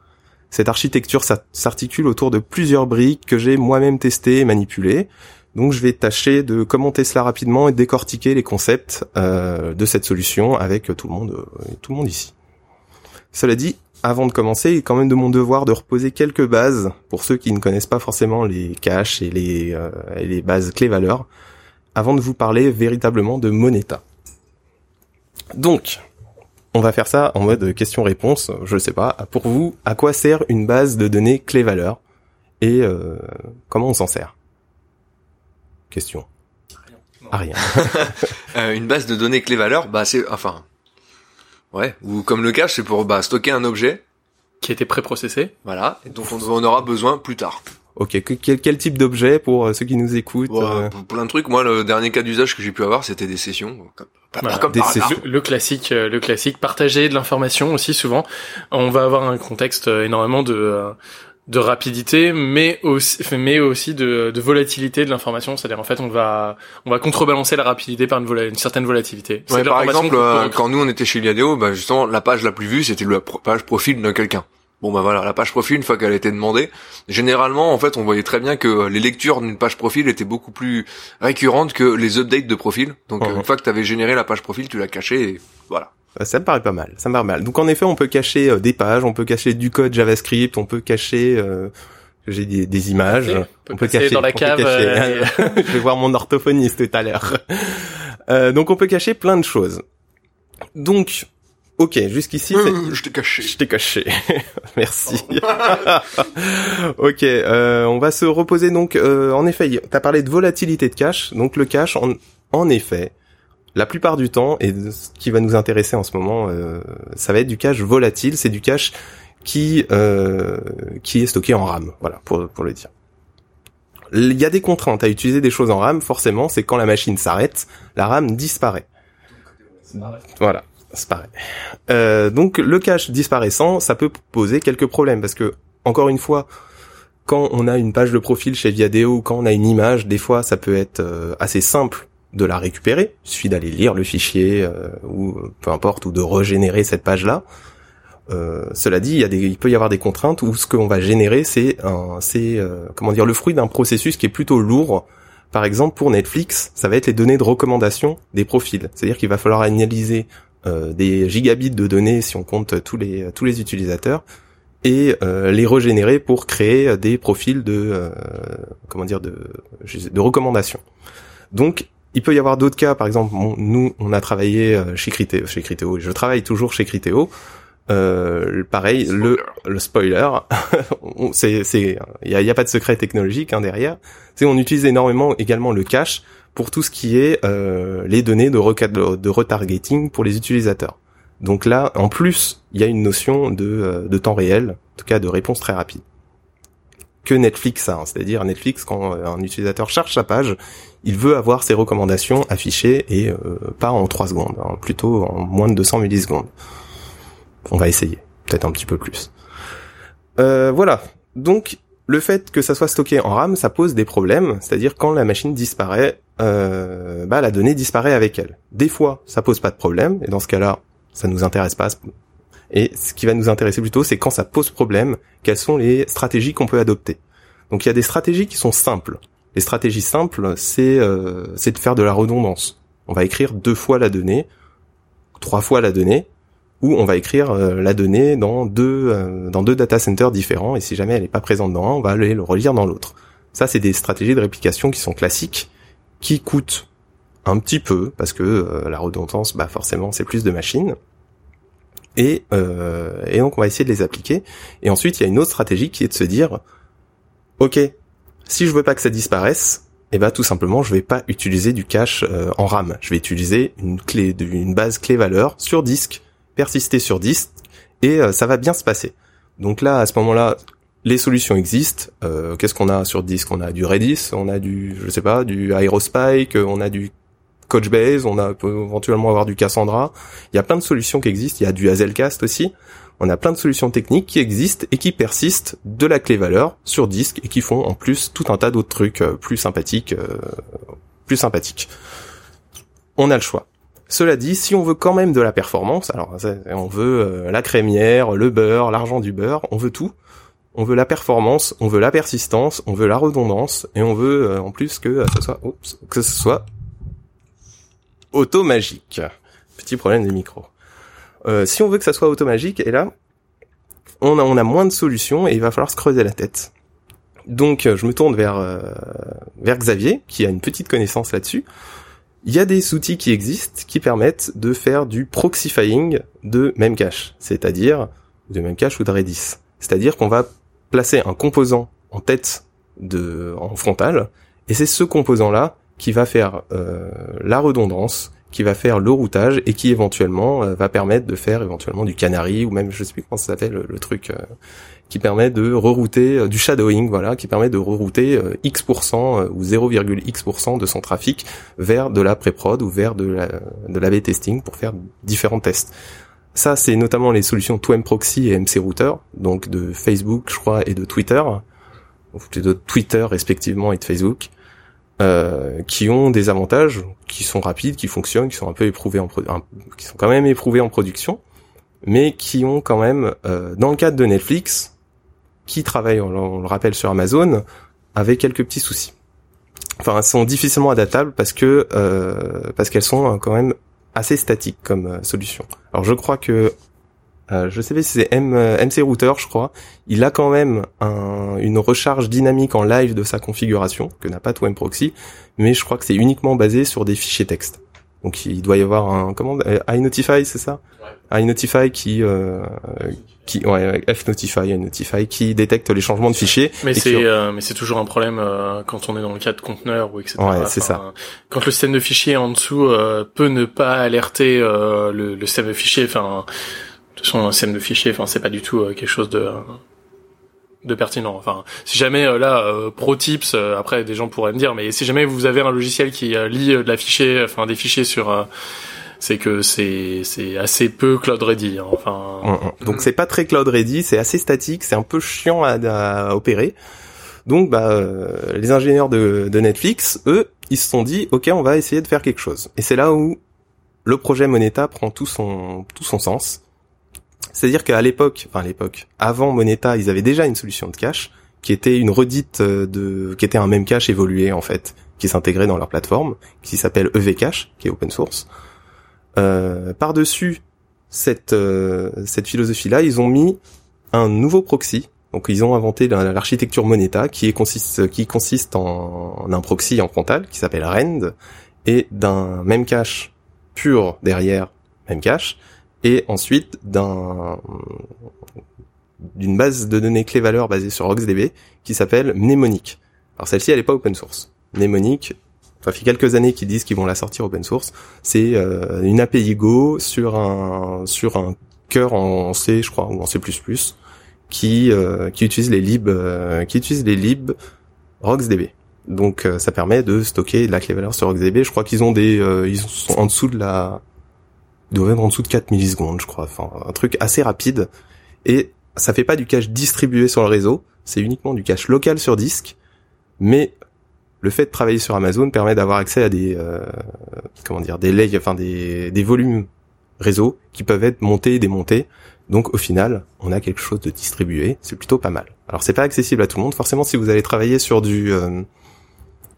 Cette architecture s'a- s'articule autour de plusieurs briques que j'ai moi-même testées et manipulées. Donc je vais tâcher de commenter cela rapidement et décortiquer les concepts euh, de cette solution avec tout le monde, euh, tout le monde ici. Cela dit, avant de commencer, il est quand même de mon devoir de reposer quelques bases pour ceux qui ne connaissent pas forcément les caches et les, euh, et les bases clés-valeurs, avant de vous parler véritablement de Moneta. Donc, on va faire ça en mode question-réponse. Je sais pas. Pour vous, à quoi sert une base de données clé-valeur et euh, comment on s'en sert? Question. À rien. Euh, une base de données clé valeur, bah c'est enfin ouais, ou comme le cache, c'est pour bah, stocker un objet, Qui était préprocessé. voilà, et donc on en aura besoin plus tard. Ok. que- quel, quel type d'objet pour euh, ceux qui nous écoutent Bon, euh, pour plein de trucs. Moi, le dernier cas d'usage que j'ai pu avoir, c'était des sessions. Voilà, comme. Le, le classique, euh, le classique, partager de l'information aussi souvent. On va avoir un contexte euh, énormément de euh, de rapidité, mais aussi, mais aussi de, de volatilité de l'information. C'est-à-dire en fait, on va on va contrebalancer la rapidité par une, vola- une certaine volatilité. Ouais, par exemple, euh, quand nous on était chez Liadeo, bah justement la page la plus vue c'était la page profil de quelqu'un. Bon bah voilà, la page profil une fois qu'elle a été demandée, généralement en fait on voyait très bien que les lectures d'une page profil étaient beaucoup plus récurrentes que les updates de profil. Donc Mhm. une fois que tu avais généré la page profil, tu l'as cachée et voilà. Euh, Ça me paraît pas mal. Ça me paraît mal. Donc en effet, on peut cacher euh, des pages, on peut cacher du code JavaScript, on peut cacher euh, j'ai des, des images. On peut passer dans la cave, cacher. euh, Je vais voir mon orthophoniste tout à l'heure. Euh, donc on peut cacher plein de choses. Donc, ok, jusqu'ici. Euh, je t'ai caché. Je t'ai caché. Merci. ok, euh, on va se reposer donc. euh, en effet, t'as parlé de volatilité de cache. Donc le cache, en, en effet, la plupart du temps, et ce qui va nous intéresser en ce moment, euh, ça va être du cache volatile. C'est du cache qui euh, qui est stocké en RAM. Voilà, pour pour le dire. Il y a des contraintes à utiliser des choses en RAM. Forcément, c'est quand la machine s'arrête, la RAM disparaît. Voilà, disparaît. Euh, donc le cache disparaissant, ça peut poser quelques problèmes parce que encore une fois, quand on a une page de profil chez Viadeo quand on a une image, des fois ça peut être euh, assez simple de la récupérer. Il suffit d'aller lire le fichier euh, ou peu importe ou de régénérer cette page-là. Euh, cela dit, il, y a des, il peut y avoir des contraintes où ce qu'on va générer, c'est c'est euh, comment dire, le fruit d'un processus qui est plutôt lourd. Par exemple, pour Netflix, ça va être les données de recommandation des profils. C'est-à-dire qu'il va falloir analyser des gigabits de données si on compte tous les tous les utilisateurs et euh, les régénérer pour créer des profils de euh, comment dire de de recommandations. Donc il peut y avoir d'autres cas, par exemple, nous on a travaillé euh, chez Criteo, chez Criteo, et je travaille toujours chez Criteo. euh, pareil, le, le spoiler, c'est, c'est, il y a, y a, pas de secret technologique hein, derrière. C'est on utilise énormément également le cache pour tout ce qui est euh, les données de, de retargeting pour les utilisateurs. Donc là, en plus, il y a une notion de, euh, de temps réel, en tout cas de réponse très rapide. Que Netflix a, hein. c'est-à-dire Netflix, quand euh, un utilisateur cherche sa page, il veut avoir ses recommandations affichées et euh, pas en 3 secondes, hein, plutôt en moins de 200 millisecondes. On va essayer, peut-être un petit peu plus. Euh, voilà, donc le fait que ça soit stocké en RAM, ça pose des problèmes, c'est-à-dire quand la machine disparaît, euh, bah la donnée disparaît avec elle. Des fois, ça pose pas de problème, et dans ce cas-là, ça nous intéresse pas. Et ce qui va nous intéresser plutôt, c'est quand ça pose problème, quelles sont les stratégies qu'on peut adopter. Donc il y a des stratégies qui sont simples. Les stratégies simples, c'est euh, de faire de la redondance. On va écrire deux fois la donnée, trois fois la donnée, ou on va écrire euh, la donnée dans deux euh, dans deux data centers différents, et si jamais elle n'est pas présente dans un, on va aller le relire dans l'autre. Ça, c'est des stratégies de réplication qui sont classiques, qui coûtent un petit peu parce que euh, la redondance, bah forcément, c'est plus de machines. Et, euh, et donc on va essayer de les appliquer. Et ensuite, il y a une autre stratégie qui est de se dire, ok, si je veux pas que ça disparaisse, et eh ben tout simplement, je vais pas utiliser du cache euh, en RAM. Je vais utiliser une clé, une base clé valeur sur disque, persister sur disque, et ça va bien se passer. Donc là, à ce moment-là, les solutions existent. Euh, Qu'est-ce qu'on a sur disque? On a du Redis, on a du, je sais pas, du Aerospike, on a du Couchbase, on a peut éventuellement avoir du Cassandra. Il y a plein de solutions qui existent. Il y a du Hazelcast aussi. On a plein de solutions techniques qui existent et qui persistent de la clé valeur sur disque et qui font en plus tout un tas d'autres trucs euh, plus sympathiques, euh, plus sympathiques. On a le choix. Cela dit, si on veut quand même de la performance, alors on veut la crémière, le beurre, l'argent du beurre, on veut tout. On veut la performance, on veut la persistance, on veut la redondance et on veut en plus que ce soit, que ce soit automagique. Petit problème des micros. Euh, si on veut que ça soit automagique, et là, on a, moins de solutions et il va falloir se creuser la tête. Donc, euh, je me tourne vers, euh, vers Xavier, qui a une petite connaissance là-dessus. Il y a des outils qui existent qui permettent de faire du proxifying de Memcache, c'est-à-dire de Memcache ou de Redis. C'est-à-dire qu'on va placer un composant en tête de, en frontal, et c'est ce composant-là qui va faire euh, la redondance, qui va faire le routage et qui éventuellement euh, va permettre de faire éventuellement du canary ou même je sais plus comment ça s'appelle le, truc euh, qui permet de rerouter du shadowing voilà qui permet de rerouter x% ou 0,x% de son trafic vers de la pré-prod ou vers de la de l'AB testing pour faire différents tests. Ça c'est notamment les solutions 2mProxy et MC Router donc de Facebook je crois et de Twitter ou de Twitter respectivement et de Facebook euh, qui ont des avantages, qui sont rapides, qui fonctionnent, qui sont un peu éprouvés en qui sont quand même éprouvés en production, mais qui ont quand même, euh, dans le cadre de Netflix, qui travaille, on, le rappelle sur Amazon, avec quelques petits soucis. Enfin, elles sont difficilement adaptables parce que euh, parce qu'elles sont quand même assez statiques comme solution. Alors je crois que euh, je sais pas si c'est M, euh, MC Router, je crois. Il a quand même un, une recharge dynamique en live de sa configuration que n'a pas Proxy, mais je crois que c'est uniquement basé sur des fichiers texte. Donc il doit y avoir un comment euh, iNotify, c'est ça? Ouais. iNotify qui euh, qui ouais Fnotify, iNotify qui détecte les changements de fichiers. Mais c'est mais c'est toujours un problème quand on est dans le cas de conteneurs ou etc. Ouais, c'est ça. Quand le système de fichiers en dessous peut ne pas alerter le, le système de fichiers, enfin de toute façon, un système de fichiers, enfin, c'est pas du tout euh, quelque chose de de pertinent. Enfin, si jamais euh, là, euh, pro tips, après des gens pourraient me dire, mais si jamais vous avez un logiciel qui lit de la fichier, enfin des fichiers sur c'est que c'est c'est assez peu cloud ready. Hein. Enfin, mm, mm. donc c'est pas très cloud ready, c'est assez statique, c'est un peu chiant à, à opérer. Donc bah les ingénieurs de, de Netflix, eux, ils se sont dit ok, on va essayer de faire quelque chose. Et c'est là où le projet Moneta prend tout son tout son sens. C'est-à-dire qu'à l'époque, enfin à l'époque, avant Moneta, ils avaient déjà une solution de cache qui était une redite euh, de, qui était un même cache évolué en fait, qui s'intégrait dans leur plateforme, qui s'appelle EVCache, qui est open source. Euh, Par-dessus cette euh, cette philosophie-là, ils ont mis un nouveau proxy. Donc ils ont inventé l'architecture Moneta, qui est consiste qui consiste en, un proxy en frontal qui s'appelle REND et d'un même cache pur derrière même cache et ensuite d'un d'une base de données clé valeur basée sur RocksDB qui s'appelle Mnemonic. Alors celle-ci elle est pas open source. Mnemonic, ça fait quelques années qu'ils disent qu'ils vont la sortir open source. C'est euh, une API Go sur un sur un cœur en C, je crois, ou en C++, qui euh, qui utilise les libs euh, qui utilise les libs RocksDB. Donc euh, ça permet de stocker de la clé valeur sur RocksDB. Je crois qu'ils ont des ils sont en dessous de la doivent être en dessous de 4 millisecondes, je crois. Enfin, un truc assez rapide. Et ça fait pas du cache distribué sur le réseau, c'est uniquement du cache local sur disque. Mais le fait de travailler sur Amazon permet d'avoir accès à des comment dire des layers, enfin des, des volumes réseau qui peuvent être montés et démontés. Donc au final, on a quelque chose de distribué, c'est plutôt pas mal. Alors c'est pas accessible à tout le monde, forcément si vous allez travailler sur du euh,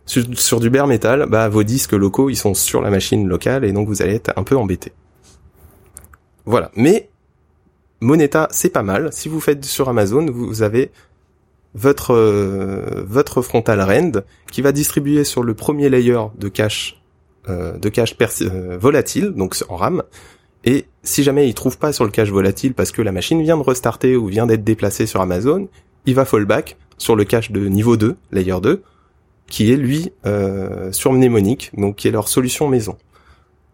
sur, du bare metal, bah vos disques locaux ils sont sur la machine locale et donc vous allez être un peu embêté. Voilà, mais Moneta c'est pas mal. Si vous faites sur Amazon, vous avez votre euh, votre frontal rend qui va distribuer sur le premier layer de cache euh, de cache volatile donc en RAM et si jamais il trouve pas sur le cache volatile parce que la machine vient de restarter ou vient d'être déplacée sur Amazon, il va fallback sur le cache de niveau 2, layer 2, qui est lui euh, sur Mnemonic, donc qui est leur solution maison.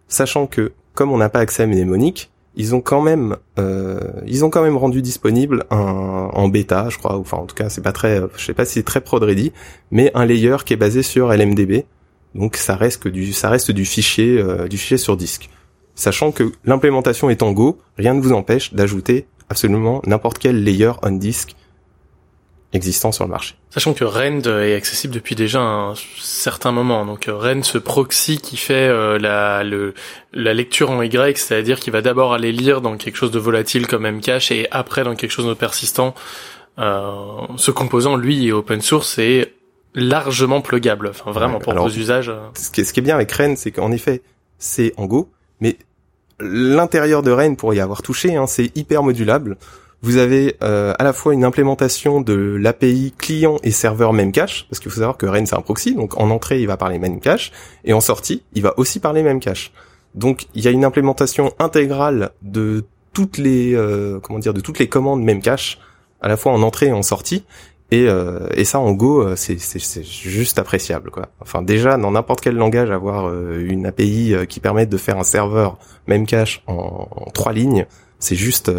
Sachant que comme on n'a pas accès à Mnemonic, ils ont quand même euh, ils ont quand même rendu disponible un en bêta, je crois, enfin en tout cas c'est pas très, je sais pas si c'est très prod ready, mais un layer qui est basé sur LMDB, donc ça reste que du ça reste du fichier euh, du fichier sur disque. Sachant que l'implémentation est en Go, rien ne vous empêche d'ajouter absolument n'importe quel layer on disk existant sur le marché. Sachant que Rend est accessible depuis déjà un certain moment. Donc euh, Rend, ce proxy qui fait euh, la, le, la lecture en Y, c'est-à-dire qu'il va d'abord aller lire dans quelque chose de volatile comme Mcache et après dans quelque chose de persistant. Euh, ce composant, lui, est open source et largement pluggable. Enfin, vraiment, pour vos usages. Euh. Ce qui, est, ce qui est bien avec Rend, c'est qu'en effet, c'est en Go, mais l'intérieur de Rain pour y avoir touché, hein, c'est hyper modulable. Vous avez euh, à la fois une implémentation de l'API client et serveur Memcache, parce qu'il faut savoir que Rain c'est un proxy, donc en entrée il va parler Memcache, et en sortie il va aussi parler Memcache. Donc il y a une implémentation intégrale de toutes les euh, comment dire de toutes les commandes Memcache, à la fois en entrée et en sortie, et, euh, et ça en Go, euh, c'est, c'est, juste appréciable quoi. Enfin déjà dans n'importe quel langage avoir euh, une API qui permette de faire un serveur même cache en, trois lignes, c'est juste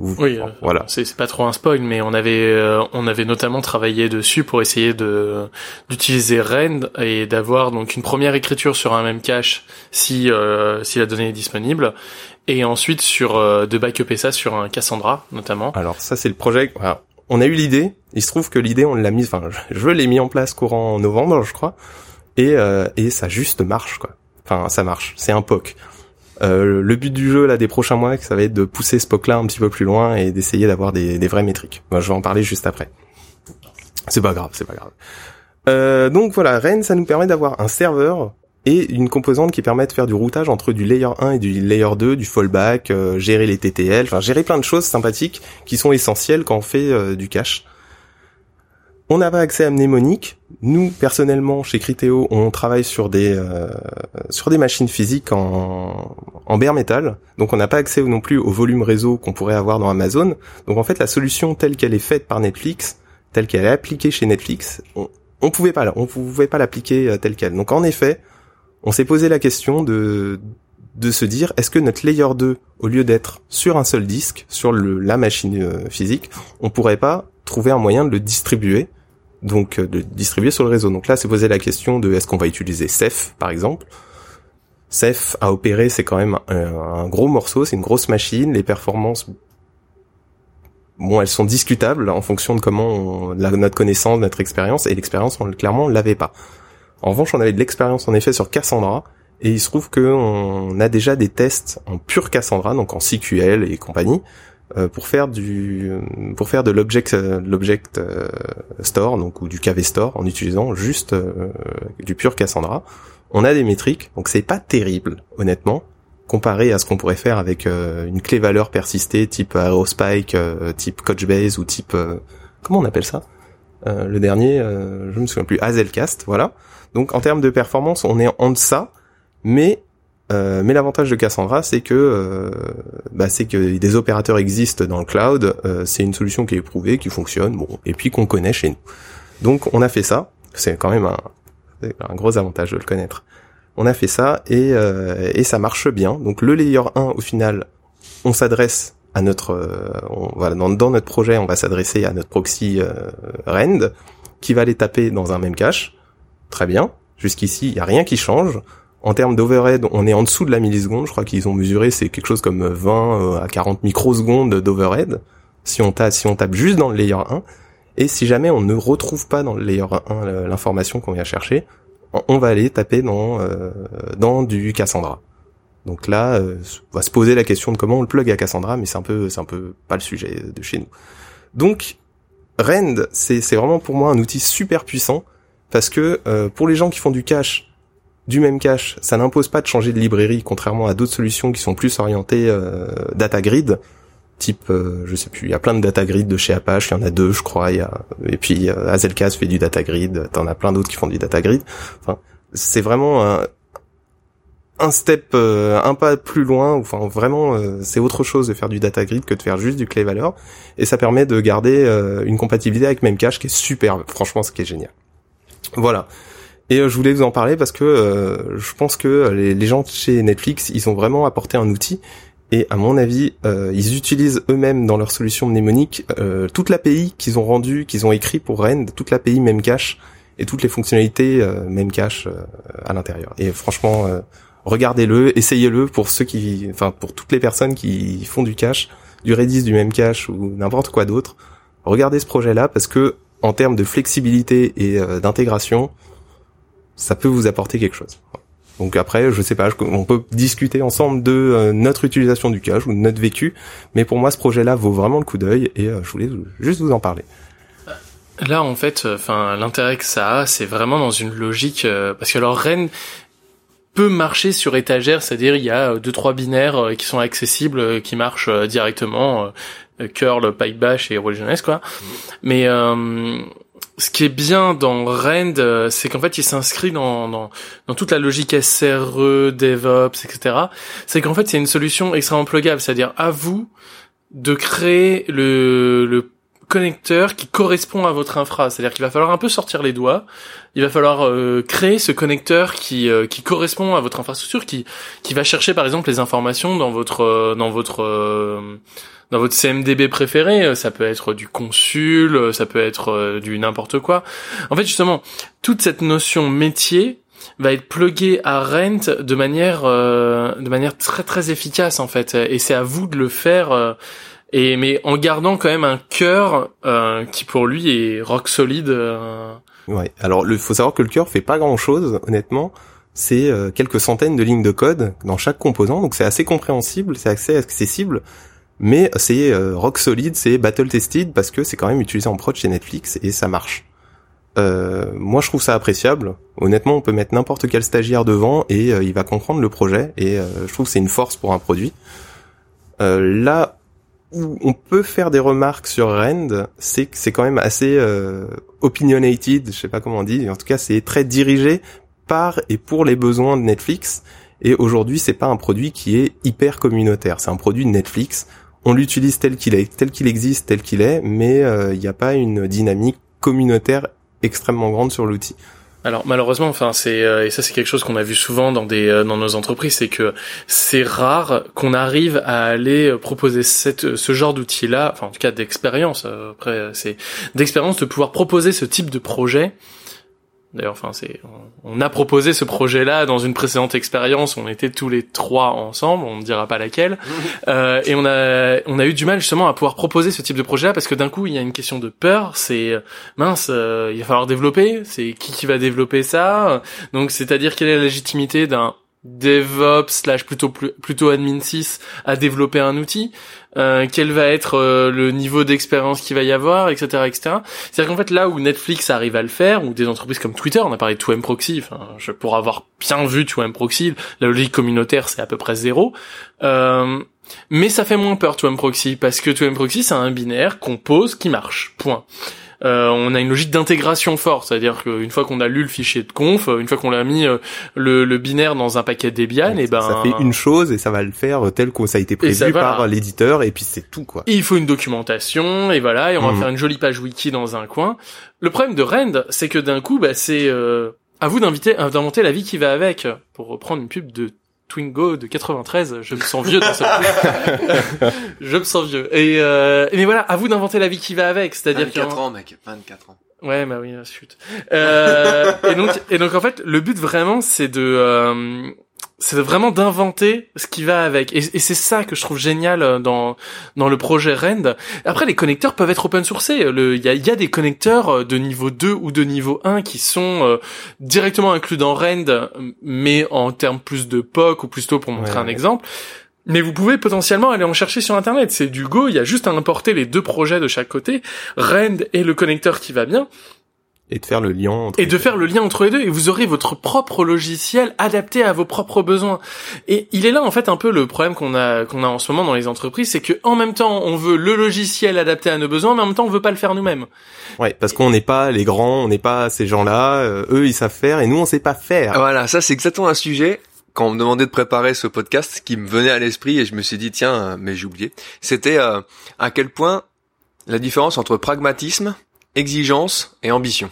oui, voilà. C'est pas trop un spoil, mais on avait on avait notamment travaillé dessus pour essayer de d'utiliser Rend et d'avoir donc une première écriture sur un même cache si si la donnée est disponible et ensuite sur de backuper ça sur un Cassandra notamment. Alors ça c'est le projet on a eu l'idée. Il se trouve que l'idée, on l'a mise, enfin, je l'ai mis en place courant novembre, je crois, et euh, et ça juste marche, quoi. Enfin, ça marche. C'est un POC. Euh, le but du jeu là des prochains mois, ça va être de pousser ce POC là un petit peu plus loin et d'essayer d'avoir des, des vraies métriques. Je vais en parler juste après. C'est pas grave, c'est pas grave. Euh, donc voilà, Ren, ça nous permet d'avoir un serveur et une composante qui permet de faire du routage entre du layer 1 et du layer 2, du fallback, euh, gérer les TTL, enfin gérer plein de choses sympathiques qui sont essentielles quand on fait euh, du cache. On n'a pas accès à Mnemonic. Nous, personnellement, chez Criteo, on travaille sur des euh, sur des machines physiques en, en bare metal, donc on n'a pas accès non plus au volume réseau qu'on pourrait avoir dans Amazon. Donc en fait, la solution telle qu'elle est faite par Netflix, telle qu'elle est appliquée chez Netflix, on, on pouvait pas, on pouvait pas l'appliquer telle qu'elle. Donc en effet, on s'est posé la question de de se dire est-ce que notre layer 2 au lieu d'être sur un seul disque sur le, la machine euh, physique on pourrait pas trouver un moyen de le distribuer donc euh, de distribuer sur le réseau. Donc là c'est posé la question de est-ce qu'on va utiliser Ceph par exemple. Ceph à opérer c'est quand même un, gros morceau c'est une grosse machine. Les performances bon elles sont discutables en fonction de comment on, notre connaissance notre expérience et l'expérience on clairement on l'avait pas. En revanche, on avait de l'expérience en effet sur Cassandra, et il se trouve qu'on a déjà des tests en pure Cassandra, donc en CQL et compagnie, pour faire du pour faire de l'object l'object euh, store donc ou du KV store en utilisant juste euh, du pur Cassandra. On a des métriques, donc c'est pas terrible honnêtement comparé à ce qu'on pourrait faire avec une clé valeur persistée type Aerospike, type Couchbase ou type comment on appelle ça? Le dernier, je me souviens plus, Hazelcast, voilà. Donc en termes de performance, on est en deçà, mais Euh, mais l'avantage de Cassandra, c'est que euh, bah, c'est que des opérateurs existent dans le cloud. Euh, c'est une solution qui est éprouvée, qui fonctionne, bon, et puis qu'on connaît chez nous. Donc on a fait ça. C'est quand même un, un gros avantage de le connaître. On a fait ça et, et ça marche bien. Donc le layer 1, au final, on s'adresse à notre, voilà, dans, notre projet, on va s'adresser à notre proxy rend qui va les taper dans un même cache. Très bien. Jusqu'ici, il n'y a rien qui change. En termes d'overhead, on est en dessous de la milliseconde. Je crois qu'ils ont mesuré, c'est quelque chose comme 20 euh, à 40 microsecondes d'overhead. Si on tape, juste dans le layer 1. Et si jamais on ne retrouve pas dans le layer 1 l'information qu'on vient chercher, on va aller taper dans, euh, dans du Cassandra. Donc là, euh, on va se poser la question de comment on le plug à Cassandra, mais c'est un peu, c'est un peu pas le sujet de chez nous. Donc, Rend, c'est vraiment pour moi un outil super puissant parce que pour les gens qui font du cache, du même cache, ça n'impose pas de changer de librairie, contrairement à d'autres solutions qui sont plus orientées euh, data grid, type, euh, je sais plus, il y a plein de data grid de chez Apache, il y en a deux, je crois, y a, et puis euh, fait du data grid, t'en as plein d'autres qui font du data grid. Enfin, c'est vraiment un, un step, euh, un pas plus loin. Enfin, vraiment, c'est autre chose de faire du data grid que de faire juste du clé valeur, et ça permet de garder une compatibilité avec Memcache qui est super, franchement, ce qui est génial. Voilà. Et euh, je voulais vous en parler parce que euh, je pense que les, gens chez Netflix, ils ont vraiment apporté un outil. Et à mon avis, euh, ils utilisent eux-mêmes dans leur solution mnémonique toute l'API qu'ils ont rendue, qu'ils ont écrit pour Rend, toute l'API Memcache et toutes les fonctionnalités Memcache à l'intérieur. Et franchement, regardez-le, essayez-le pour ceux qui, enfin pour toutes les personnes qui font du cache, du Redis, du Memcache ou n'importe quoi d'autre. Regardez ce projet-là parce que en termes de flexibilité et d'intégration, ça peut vous apporter quelque chose. Donc après, je sais pas, on peut discuter ensemble de euh, notre utilisation du cache ou de notre vécu, mais pour moi, ce projet-là vaut vraiment le coup d'œil et euh, je voulais juste vous en parler. Là, en fait, euh, enfin, l'intérêt que ça a, c'est vraiment dans une logique, parce que alors Rennes peut marcher sur étagère, c'est-à-dire il y a deux trois binaires qui sont accessibles, qui marchent directement, curl, pipe bash et religionnaise quoi. Mais ce qui est bien dans Rend, euh, c'est qu'en fait, il s'inscrit dans, toute la logique SRE, DevOps, etc. C'est qu'en fait, c'est une solution extrêmement pluggable, c'est-à-dire à vous de créer le, connecteur qui correspond à votre infra. C'est-à-dire qu'il va falloir un peu sortir les doigts. Il va falloir euh, créer ce connecteur qui euh, qui correspond à votre infrastructure, qui va chercher par exemple les informations dans votre dans votre CMDB préféré, euh, ça peut être du consul, euh, ça peut être euh, du n'importe quoi. En fait, justement, toute cette notion métier va être pluguée à Rent de manière de manière très très efficace en fait. Et c'est à vous de le faire et mais en gardant quand même un cœur qui pour lui est rock solide ouais. Alors il faut savoir que le cœur fait pas grand chose honnêtement. C'est quelques centaines de lignes de code dans chaque composant. Donc c'est assez compréhensible c'est assez accessible mais c'est euh, rock solide, c'est battle tested parce que c'est quand même utilisé en prod chez Netflix et ça marche. Euh, moi, je trouve ça appréciable. Honnêtement, on peut mettre n'importe quel stagiaire devant et euh, il va comprendre le projet et je trouve que c'est une force pour un produit. là où on peut faire des remarques sur Rend, c'est que c'est quand même assez opinionated, je sais pas comment on dit. En tout cas, c'est très dirigé par et pour les besoins de Netflix. Et aujourd'hui, c'est pas un produit qui est hyper communautaire. C'est un produit Netflix on l'utilise tel qu'il est, tel qu'il existe, tel qu'il est, mais euh, il n'y a pas une dynamique communautaire extrêmement grande sur l'outil. Alors malheureusement, enfin c'est euh, et ça c'est quelque chose qu'on a vu souvent dans des euh, dans nos entreprises, c'est que c'est rare qu'on arrive à aller proposer ce genre d'outil là, enfin en tout cas d'expérience. après c'est d'expérience de pouvoir proposer ce type de projet D'ailleurs, enfin, c'est, on a proposé ce projet-là dans une précédente expérience. On était tous les trois ensemble, on ne dira pas laquelle, euh, et on a, on a eu du mal justement à pouvoir proposer ce type de projet-là parce que d'un coup, il y a une question de peur. C'est mince, euh, il va falloir développer. C'est qui qui va développer ça? Donc, c'est-à-dire quelle est la légitimité d'un DevOps slash plutôt plutôt admin 6 à développer un outil euh, quel va être euh, le niveau d'expérience qu'il va y avoir etc etc c'est à dire qu'en fait là où Netflix arrive à le faire ou des entreprises comme Twitter on a parlé de 2M Proxy enfin je pour avoir bien vu 2M Proxy la logique communautaire c'est à peu près zéro. Euh, mais ça fait moins peur 2M Proxy parce que 2M Proxy c'est un binaire qu'on pose qui marche. Point on a une logique d'intégration forte, c'est-à-dire qu'une fois qu'on a lu le fichier de conf, une fois qu'on a mis le, le, binaire dans un paquet Debian, et ben ça fait une chose et ça va le faire tel que ça a été prévu par l'éditeur et puis c'est tout quoi. il faut une documentation et voilà et on va mhm. faire une jolie page wiki dans un coin. Le problème de Rend, c'est que d'un coup, bah, c'est à vous d'inviter, d'inventer la vie qui va avec. Pour reprendre une pub de Twingo de 93, je me sens vieux dans cette je me sens vieux. Et euh, mais voilà, à vous d'inventer la vie qui va avec, c'est-à-dire 24 ans mec, 24 ans. Ouais, bah oui, chute. Euh, et donc et donc en fait, le but vraiment c'est de euh, c'est vraiment d'inventer ce qui va avec. Et, c'est ça que je trouve génial euh, dans dans le projet Rend. Après, les connecteurs peuvent être open sourcés. Il y a, y a, des connecteurs euh, de niveau 2 ou de niveau 1 qui sont euh, directement inclus dans Rend, mais en termes plus de POC ou plutôt pour montrer un exemple. Mais vous pouvez potentiellement aller en chercher sur Internet. C'est du Go, il y a juste à importer les deux projets de chaque côté, Rend et le connecteur qui va bien et de faire le lien entre et de faire le lien entre les deux et vous aurez votre propre logiciel adapté à vos propres besoins. Et il est là en fait un peu le problème qu'on a qu'on a en ce moment dans les entreprises c'est que en même temps on veut le logiciel adapté à nos besoins mais en même temps on veut pas le faire nous-mêmes. Ouais parce qu'on n'est pas les grands on n'est pas ces gens-là euh, eux ils savent faire et nous on sait pas faire. Voilà ça c'est exactement un sujet. Quand on me demandait de préparer ce podcast qui me venait à l'esprit et je me suis dit tiens mais j'ai oublié c'était euh, à quel point la différence entre pragmatisme exigence et ambition.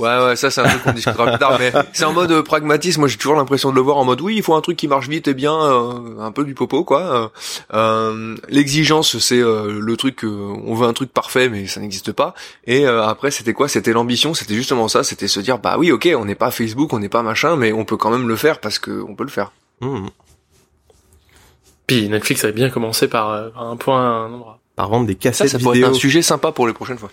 Ouais, ouais, ça c'est un truc qu'on discutera plus tard, mais c'est en mode euh, pragmatisme. Moi, j'ai toujours l'impression de le voir en mode oui, il faut un truc qui marche vite et bien, euh, un peu du popo, quoi. Euh, L'exigence, c'est le truc, on veut un truc parfait, mais ça n'existe pas. Et après, c'était quoi? C'était l'ambition. C'était justement ça. C'était se dire, bah oui, ok, on n'est pas Facebook, on n'est pas machin, mais on peut quand même le faire parce que on peut le faire. Mmh. Puis Netflix avait bien commencé par, un point, un endroit. Par vendre des cassettes ça, ça pourrait être un sujet sympa pour les prochaines fois.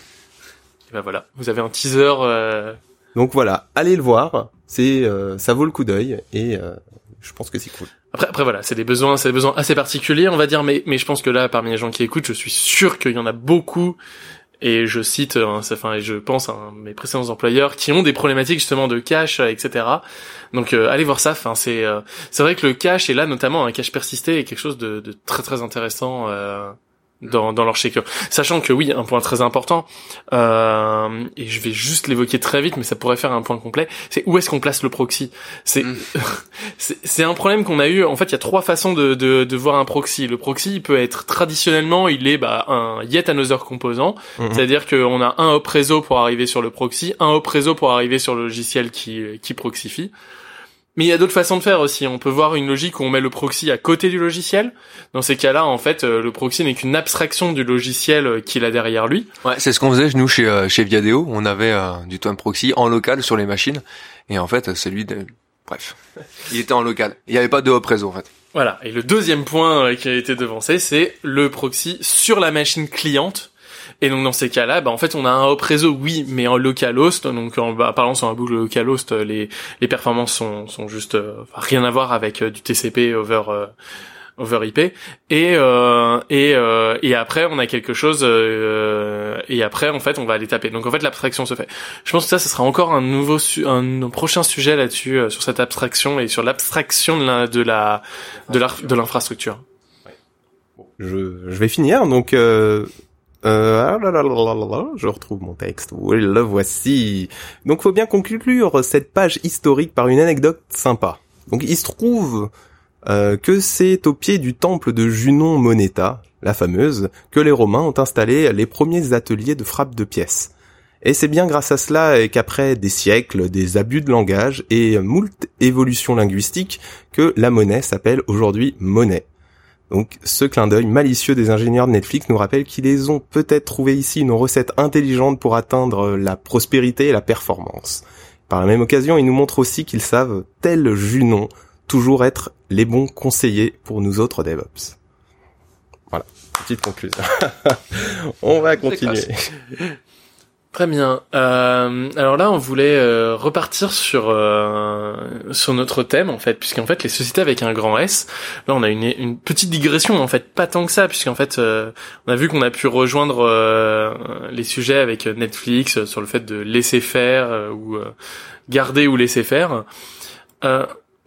Et ben voilà, vous avez un teaser. Euh... Donc voilà, allez le voir. C'est euh, ça vaut le coup d'œil et euh, je pense que c'est cool. Après, après voilà, c'est des besoins, c'est des besoins assez particuliers, on va dire, mais mais je pense que là, parmi les gens qui écoutent, je suis sûr qu'il y en a beaucoup. Et je cite, hein, enfin, et je pense à mes précédents employeurs qui ont des problématiques justement de cash, etc. Donc euh, allez voir ça. Enfin, c'est c'est vrai que le cash et là notamment un cash persisté est quelque chose de, de très très intéressant dans, dans leur shaker. Sachant que oui, un point très important, euh, et je vais juste l'évoquer très vite, mais ça pourrait faire un point complet, c'est où est-ce qu'on place le proxy? C'est mm. c'est un problème qu'on a eu. En fait, il y a trois façons de, de, de, voir un proxy. Le proxy, il peut être traditionnellement, il est bah, un yet another composant, mm-hmm. c'est-à-dire qu'on a un hop réseau pour arriver sur le proxy, un hop réseau pour arriver sur le logiciel qui qui proxifie. Mais il y a d'autres façons de faire aussi. On peut voir une logique où on met le proxy à côté du logiciel. Dans ces cas-là, en fait, euh, le proxy n'est qu'une abstraction du logiciel euh, qu'il a derrière lui. Ouais, c'est ce qu'on faisait nous chez euh, chez Viadeo. On avait du time proxy en local sur les machines, et en fait, celui de bref, il était en local. Il n'y avait pas de hop réseau en fait. Voilà. Et le deuxième point qui a été devancé, c'est le proxy sur la machine cliente et donc dans ces cas-là, bah, en fait, on a un hop réseau, oui, mais en localhost. Donc en bah, parlant sur un boucle localhost, les les performances sont sont juste euh, rien à voir avec euh, du TCP over euh, over IP et euh, et et après on a quelque chose et après en fait on va aller taper. Donc en fait l'abstraction se fait. Je pense que ça ce sera encore un nouveau un, prochain sujet là-dessus sur cette abstraction et sur l'abstraction de la de la de l'infrastructure. Je, je vais finir. Donc euh, ah je retrouve mon texte. Oui, le voici. Donc, faut bien conclure cette page historique par une anecdote sympa. Donc, il se trouve euh, que c'est au pied du temple de Junon Moneta, la fameuse, que les Romains ont installé les premiers ateliers de frappe de pièces. Et c'est bien grâce à cela qu'après des siècles, des abus de langage et moult évolutions linguistiques, que la monnaie s'appelle aujourd'hui monnaie. Donc ce clin d'œil malicieux des ingénieurs de Netflix nous rappelle qu'ils ont peut-être trouvé ici une recette intelligente pour atteindre la prospérité et la performance. Par la même occasion, ils nous montrent aussi qu'ils savent, tel Junon, toujours être les bons conseillers pour nous autres DevOps. Voilà, petite conclusion. On va continuer. Très bien. Euh, alors là, on voulait euh, repartir sur euh, sur notre thème en fait, puisqu'en fait les sociétés avec un grand S. Là, on a une, une petite digression en fait, pas tant que ça, puisqu'en fait, euh, on a vu qu'on a pu rejoindre euh, les sujets avec Netflix sur le fait de laisser faire ou garder ou laisser faire.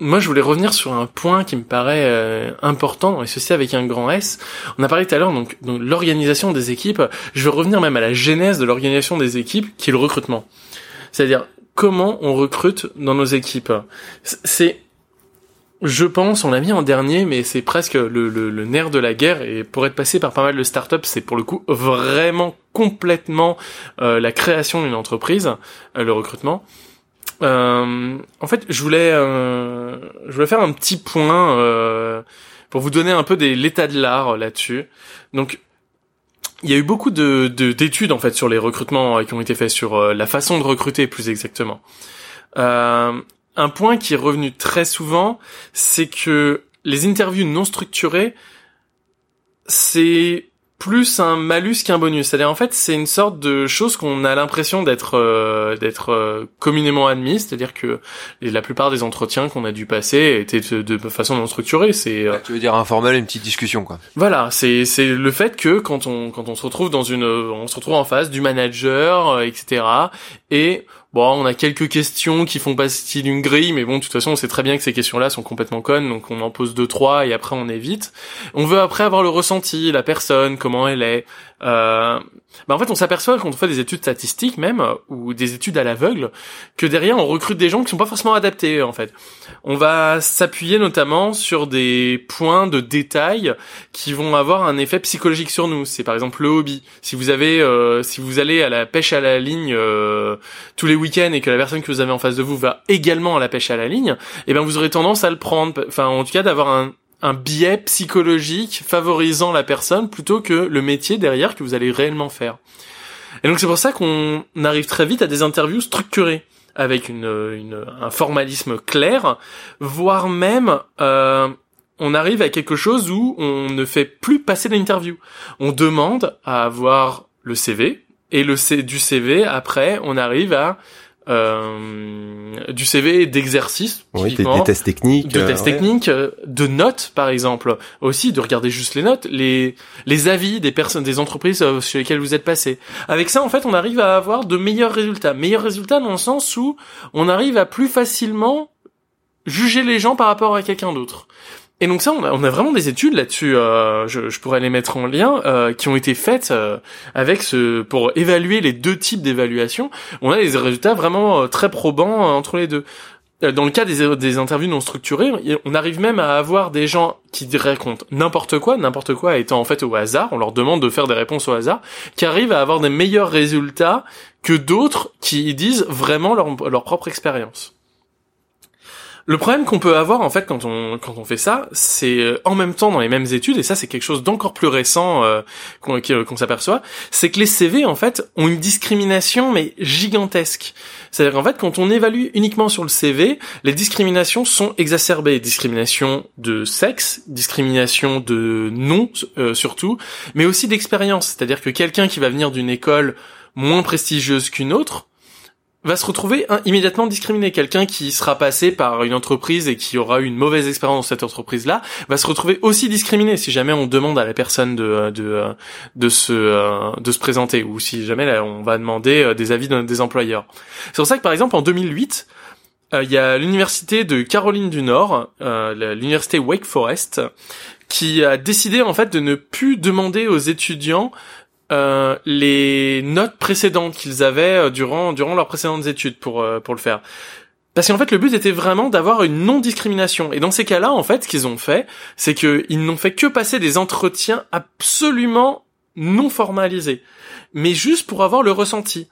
Moi, je voulais revenir sur un point qui me paraît euh, important, et ceci avec un grand S. On a parlé tout à l'heure donc, donc l'organisation des équipes. Je veux revenir même à la genèse de l'organisation des équipes, qui est le recrutement. C'est-à-dire comment on recrute dans nos équipes. C'est, je pense, on l'a mis en dernier, mais c'est presque le, le, le, nerf de la guerre. Et pour être passé par pas mal de startups, c'est pour le coup vraiment complètement euh, la création d'une entreprise, euh, le recrutement. Euh, en fait, je voulais, euh, je voulais faire un petit point euh, pour vous donner un peu des l'état de l'art là-dessus. Donc, il y a eu beaucoup de d'études en fait sur les recrutements qui ont été faits sur la façon de recruter plus exactement. un point qui est revenu très souvent, c'est que les interviews non structurées, c'est plus un malus qu'un bonus. C'est-à-dire en fait, c'est une sorte de chose qu'on a l'impression d'être euh, d'être euh, communément admis. C'est-à-dire que la plupart des entretiens qu'on a dû passer étaient de, façon non structurée. C'est euh, tu veux dire informel, une petite discussion quoi. Voilà, c'est c'est le fait que quand on quand on se retrouve dans une on se retrouve en face du manager, etc. Et Bon, on a quelques questions qui font partie d'une grille, mais bon, de toute façon, on sait très bien que ces questions-là sont complètement connes, donc on en pose deux, trois, et après on évite. On veut après avoir le ressenti, la personne, comment elle est, euh, bah en fait, on s'aperçoit quand on fait des études statistiques même ou des études à l'aveugle que derrière on recrute des gens qui sont pas forcément adaptés en fait. On va s'appuyer notamment sur des points de détail qui vont avoir un effet psychologique sur nous. C'est par exemple le hobby. Si vous avez, euh, si vous allez à la pêche à la ligne euh, tous les week-ends et que la personne que vous avez en face de vous va également à la pêche à la ligne, eh ben vous aurez tendance à le prendre. Enfin, en tout cas, d'avoir un, un biais psychologique favorisant la personne plutôt que le métier derrière que vous allez réellement faire. Et donc c'est pour ça qu'on arrive très vite à des interviews structurées avec un formalisme clair, voire même euh, on arrive à quelque chose où on ne fait plus passer l'interview. On demande à avoir le CV et le C du CV après on arrive à euh, du CV d'exercice, oui, des, tests techniques, de tests euh, techniques, euh, de notes par exemple, aussi de regarder juste les notes, les les avis des personnes, des entreprises sur lesquelles vous êtes passé. Avec ça, en fait, on arrive à avoir de meilleurs résultats, meilleurs résultats dans le sens où on arrive à plus facilement juger les gens par rapport à quelqu'un d'autre. Et donc ça, on a, vraiment des études là-dessus. Euh, je, je, pourrais les mettre en lien, euh, qui ont été faites euh, avec ce pour évaluer les deux types d'évaluation. On a des résultats vraiment euh, très probants euh, entre les deux. Dans le cas des, des, interviews non structurées, on arrive même à avoir des gens qui racontent n'importe quoi, n'importe quoi étant en fait au hasard. On leur demande de faire des réponses au hasard, qui arrivent à avoir des meilleurs résultats que d'autres qui disent vraiment leur, leur propre expérience. Le problème qu'on peut avoir en fait quand on quand on fait ça, c'est euh, en même temps dans les mêmes études et ça c'est quelque chose d'encore plus récent euh, euh, qu'on s'aperçoit, c'est que les CV en fait ont une discrimination mais gigantesque. C'est-à-dire qu'en fait quand on évalue uniquement sur le CV, les discriminations sont exacerbées, discrimination de sexe, discrimination de nom surtout, mais aussi d'expérience. C'est-à-dire que quelqu'un qui va venir d'une école moins prestigieuse qu'une autre va se retrouver immédiatement discriminé. Quelqu'un qui sera passé par une entreprise et qui aura eu une mauvaise expérience dans cette entreprise-là va se retrouver aussi discriminé si jamais on demande à la personne de de de se euh, de se présenter ou si jamais on va demander euh, des avis des employeurs. C'est pour ça que par exemple en 2008 euh, il y a l'université de Caroline du Nord, l'université Wake Forest, qui a décidé en fait de ne plus demander aux étudiants euh, les notes précédentes qu'ils avaient euh, durant durant leurs précédentes études pour euh, pour le faire. Parce qu'en fait, le but était vraiment d'avoir une non-discrimination. Et dans ces cas-là, en fait, ce qu'ils ont fait, c'est qu'ils n'ont fait que passer des entretiens absolument non formalisés, mais juste pour avoir le ressenti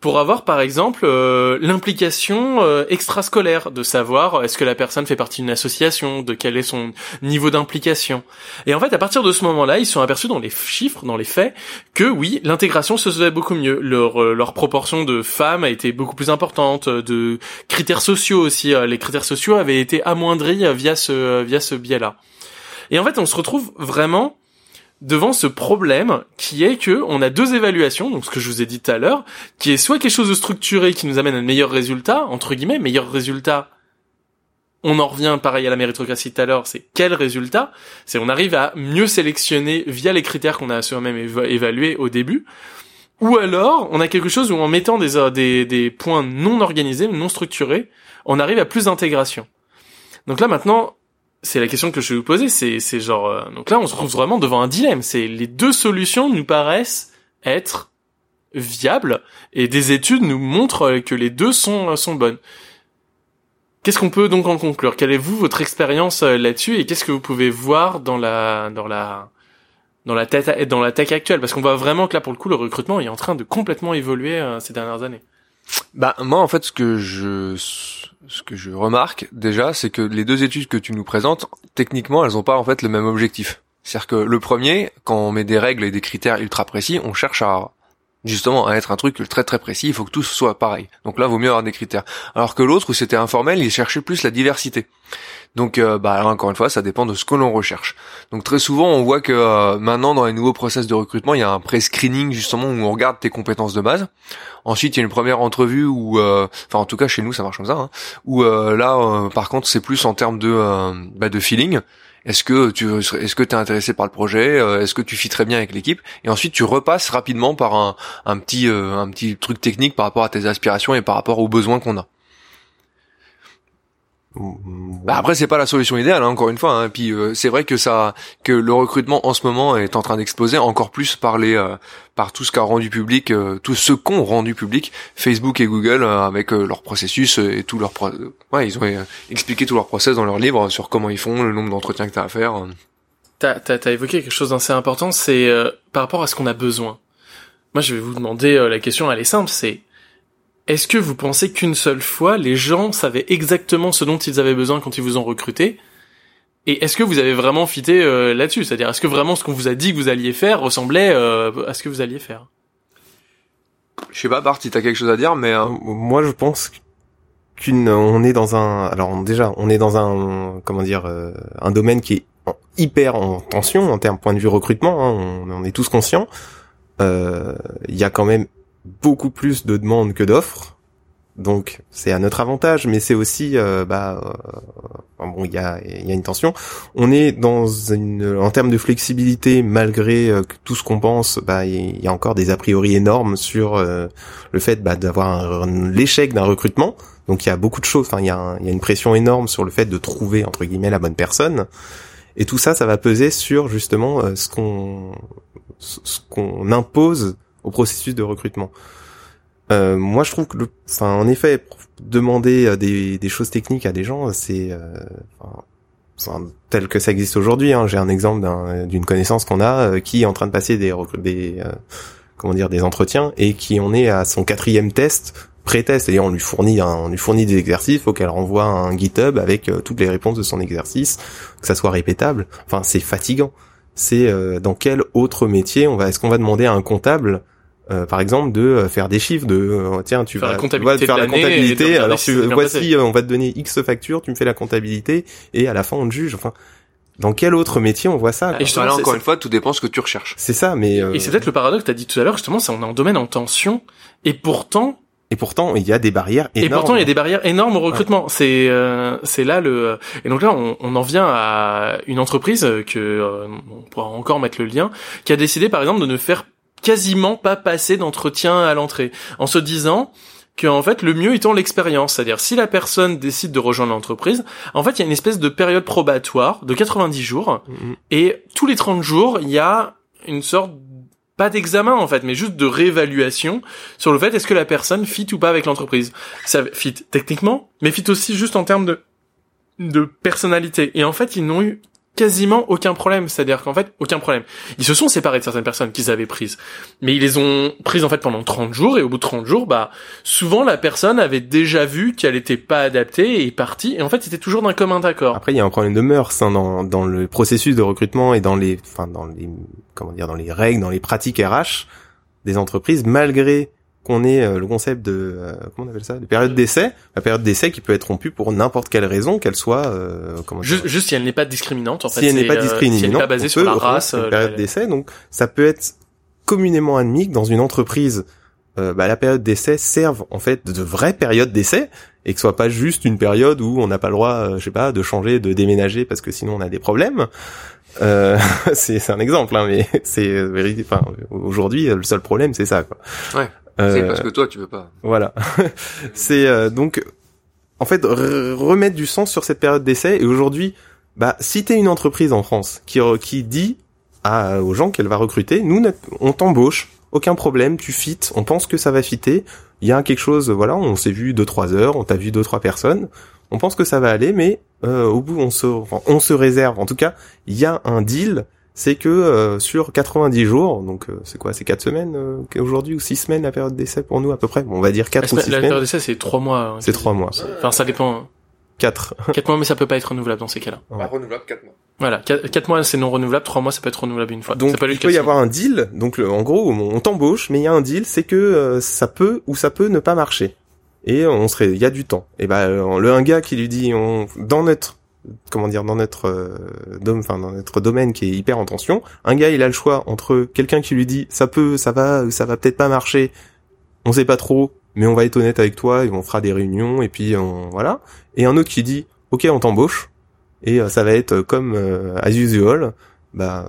pour avoir par exemple euh, l'implication euh, extrascolaire, de savoir est-ce que la personne fait partie d'une association, de quel est son niveau d'implication. Et en fait, à partir de ce moment-là, ils sont aperçus dans les chiffres, dans les faits, que oui, l'intégration se faisait beaucoup mieux. Leur, euh, leur proportion de femmes a été beaucoup plus importante, de critères sociaux aussi. les critères sociaux avaient été amoindris via ce via ce biais-là. Et en fait, on se retrouve vraiment devant ce problème qui est que on a deux évaluations, donc ce que je vous ai dit tout à l'heure, qui est soit quelque chose de structuré qui nous amène à de meilleurs résultats, entre guillemets, meilleurs résultats. On en revient pareil à la méritocratie tout à l'heure, c'est quel résultat C'est on arrive à mieux sélectionner via les critères qu'on a soi-même évalués au début. Ou alors, on a quelque chose où en mettant des, des, des points non organisés, non structurés, on arrive à plus d'intégration. Donc là maintenant, c'est la question que je vais vous poser, c'est c'est genre euh, donc là on se trouve vraiment devant un dilemme, c'est les deux solutions nous paraissent être viables et des études nous montrent que les deux sont sont bonnes. Qu'est-ce qu'on peut donc en conclure? Quelle est vous votre expérience euh, là-dessus et qu'est-ce que vous pouvez voir dans la dans la dans la tête dans actuelle? Parce qu'on voit vraiment que là pour le coup le recrutement est en train de complètement évoluer euh, ces dernières années. Bah moi en fait ce que je ce que je remarque déjà c'est que les deux études que tu nous présentes techniquement elles ont pas en fait le même objectif. C'est-à-dire que le premier quand on met des règles et des critères ultra précis, on cherche à justement à être un truc très très précis, il faut que tout soit pareil. Donc là, vaut mieux avoir des critères. Alors que l'autre, où c'était informel, il cherchait plus la diversité. Donc, euh, bah, encore une fois, ça dépend de ce que l'on recherche. Donc très souvent, on voit que euh, maintenant, dans les nouveaux process de recrutement, il y a un pré-screening justement où on regarde tes compétences de base. Ensuite, il y a une première entrevue où, euh, enfin, en tout cas chez nous, ça marche comme ça. Hein, où là, par contre, c'est plus en termes de bah, de feeling. Est-ce que tu est-ce que tu es intéressé par le projet euh, Est-ce que tu fit très bien avec l'équipe? Et ensuite tu repasses rapidement par un, un petit euh, un petit truc technique par rapport à tes aspirations et par rapport aux besoins qu'on a. Bah après c'est pas la solution idéale hein, encore une fois. Hein. Et puis euh, c'est vrai que ça que le recrutement en ce moment est en train d'exploser encore plus par les euh, par tout ce qu'a rendu public euh, tout ce qu'ont rendu public Facebook et Google avec leur processus et tout leur pro ouais ils ont expliqué tout leur process dans leur livre sur comment ils font le nombre d'entretiens que t'as à faire. T'as as, évoqué quelque chose d'assez important c'est par rapport à ce qu'on a besoin. Moi je vais vous demander la question elle est simple c'est est-ce que vous pensez qu'une seule fois, les gens savaient exactement ce dont ils avaient besoin quand ils vous ont recruté? Et est-ce que vous avez vraiment fité euh, là-dessus? C'est-à-dire, est-ce que vraiment ce qu'on vous a dit que vous alliez faire ressemblait euh, à ce que vous alliez faire? Je sais pas, Bart, si t'as quelque chose à dire, mais... Euh, moi, je pense qu'une... On est dans un... Alors déjà, on est dans un... Comment dire Un domaine qui est hyper en tension en termes point de vue recrutement, hein, on, on, est tous conscients. Il y a quand même beaucoup plus de demandes que d'offres. Donc c'est à notre avantage, mais c'est aussi euh, bah euh, bon il y a il y a une tension. On est dans une en termes de flexibilité malgré euh, tout ce qu'on pense, bah il y a encore des a priori énormes sur le fait bah, d'avoir l'échec d'un recrutement. Donc il y a beaucoup de choses. Enfin il y a il y a une pression énorme sur le fait de trouver entre guillemets la bonne personne. Et tout ça, ça va peser sur justement ce qu'on ce qu'on impose au processus de recrutement. Euh, moi, je trouve que, enfin, en effet, demander euh, des, des, choses techniques à des gens, c'est, euh, tel que ça existe aujourd'hui. Hein. J'ai un exemple d'une connaissance qu'on a euh, qui est en train de passer des, des euh, comment dire, des entretiens et qui en est à son quatrième test pré-test, c'est-à-dire on lui fournit on lui fournit des exercices, faut qu'elle renvoie un GitHub avec toutes les réponses de son exercice, que ça soit répétable. Enfin, c'est fatigant. C'est dans quel autre métier on va, est-ce qu'on va demander à un comptable euh, par exemple de euh, faire des chiffres de euh, tiens tu vas, faire la comptabilité alors voici on va te donner x factures tu me fais la comptabilité et à la fin on te juge enfin dans quel autre métier on voit ça Et justement, encore une fois, tout dépend ce que tu recherches. C'est ça, mais et c'est peut-être le paradoxe que t'as dit tout à l'heure. Justement, c'est on est en domaine en tension, et pourtant. Et pourtant, il y a des barrières énormes. Et pourtant, il y a des barrières énormes au recrutement. C'est c'est là le. Et donc là, on, on, en vient à une entreprise que on pourra encore mettre le lien, qui a décidé, par exemple, de ne faire quasiment pas passer d'entretien à l'entrée, en se disant que en fait le mieux étant l'expérience, c'est-à-dire si la personne décide de rejoindre l'entreprise, en fait il y a une espèce de période probatoire de 90 jours mm-hmm. et tous les 30 jours il y a une sorte pas d'examen en fait, mais juste de réévaluation sur le fait est-ce que la personne fit ou pas avec l'entreprise? Ça fit techniquement, mais fit aussi juste en termes de de personnalité. Et en fait, ils n'ont eu quasiment aucun problème. C'est-à-dire qu'en fait, aucun problème. Ils se sont séparés de certaines personnes qu'ils avaient prises. Mais ils les ont prises en fait pendant 30 jours et au bout de 30 jours, bah, souvent la personne avait déjà vu qu'elle était pas adaptée et est partie. Et en fait, c'était toujours d'un commun accord. Après, il y a un problème de mœurs hein, dans, dans le processus de recrutement et dans les, enfin, dans les, comment dire, dans les règles, dans les pratiques RH des entreprises, malgré qu'on ait euh, le concept de euh, comment on appelle ça de période d'essai la période d'essai qui peut être rompue pour n'importe quelle raison qu'elle soit euh, comment juste, juste si elle n'est pas discriminante en fait si elle n'est pas discriminante si elle n'est pas basée sur la race une période d'essai donc ça peut être communément admis que dans une entreprise bah, la période d'essai serve en fait de vraie période d'essai et que ce soit pas juste une période où on n'a pas le droit je sais pas de changer de déménager parce que sinon on a des problèmes euh, c'est un exemple, hein, mais c'est enfin, aujourd'hui le seul problème c'est ça. Quoi. Ouais. C'est parce que toi tu veux pas. Voilà. c'est euh, donc en fait remettre du sens sur cette période d'essai. Et aujourd'hui, bah si t'es une entreprise en France qui qui dit à, aux gens qu'elle va recruter, nous on t'embauche, aucun problème, tu fites, on pense que ça va fitter. Il y a quelque chose, voilà, on s'est vu deux trois heures, on t'a vu deux trois personnes, on pense que ça va aller, mais euh, au bout on se on se réserve. En tout cas, il y a un deal c'est que euh, sur 90 jours, donc euh, c'est quoi, c'est 4 semaines euh, aujourd'hui ou 6 semaines la période d'essai pour nous à peu près? on va dire 4 ou 6 semaines. La période d'essai c'est 3 mois. Hein, c'est 3 mois. Enfin ça dépend. 4. 4 mois mais ça peut pas être renouvelable dans ces cas-là. Ouais. renouvelable 4 mois. Voilà, 4, mois c'est non renouvelable, 3 mois ça peut être renouvelable une fois. Donc il peut y avoir un deal, donc en gros on t'embauche mais il y a un deal, c'est que ça peut ou ça peut ne pas marcher. Et on serait il y a du temps. Et ben le un gars qui lui dit on dans notre comment dire dans notre euh, dans notre domaine qui est hyper en tension, un gars il a le choix entre quelqu'un qui lui dit ça peut, ça va, ça va peut-être pas marcher, on sait pas trop, mais on va être honnête avec toi et on fera des réunions et puis on voilà, et un autre qui dit ok on t'embauche et euh, ça va être comme euh, as usual, bah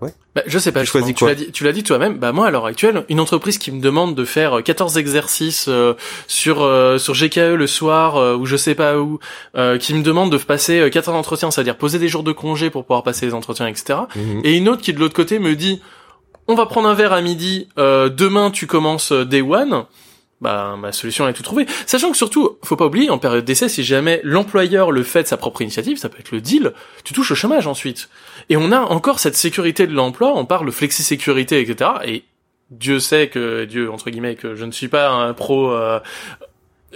ouais. Bah, je sais pas, je choisis tu l'as dit, tu l'as dit toi-même. Bah moi à l'heure actuelle, une entreprise qui me demande de faire 14 euh, exercices euh, sur euh, sur GKE le soir ou je sais pas où, qui me demande de passer 14 entretiens, c'est-à-dire poser des jours de congé pour pouvoir passer les entretiens, etc. Mhm. Et une autre qui de l'autre côté me dit, on va prendre un verre à midi, demain tu commences day one bah ma solution est tout trouvée. Sachant que surtout, faut pas oublier, en période d'essai, si jamais l'employeur le fait de sa propre initiative, ça peut être le deal, tu touches au chômage ensuite. Et on a encore cette sécurité de l'emploi, on parle de flexi-sécurité, etc. Et Dieu sait que, Dieu, entre guillemets, que je ne suis pas un pro euh,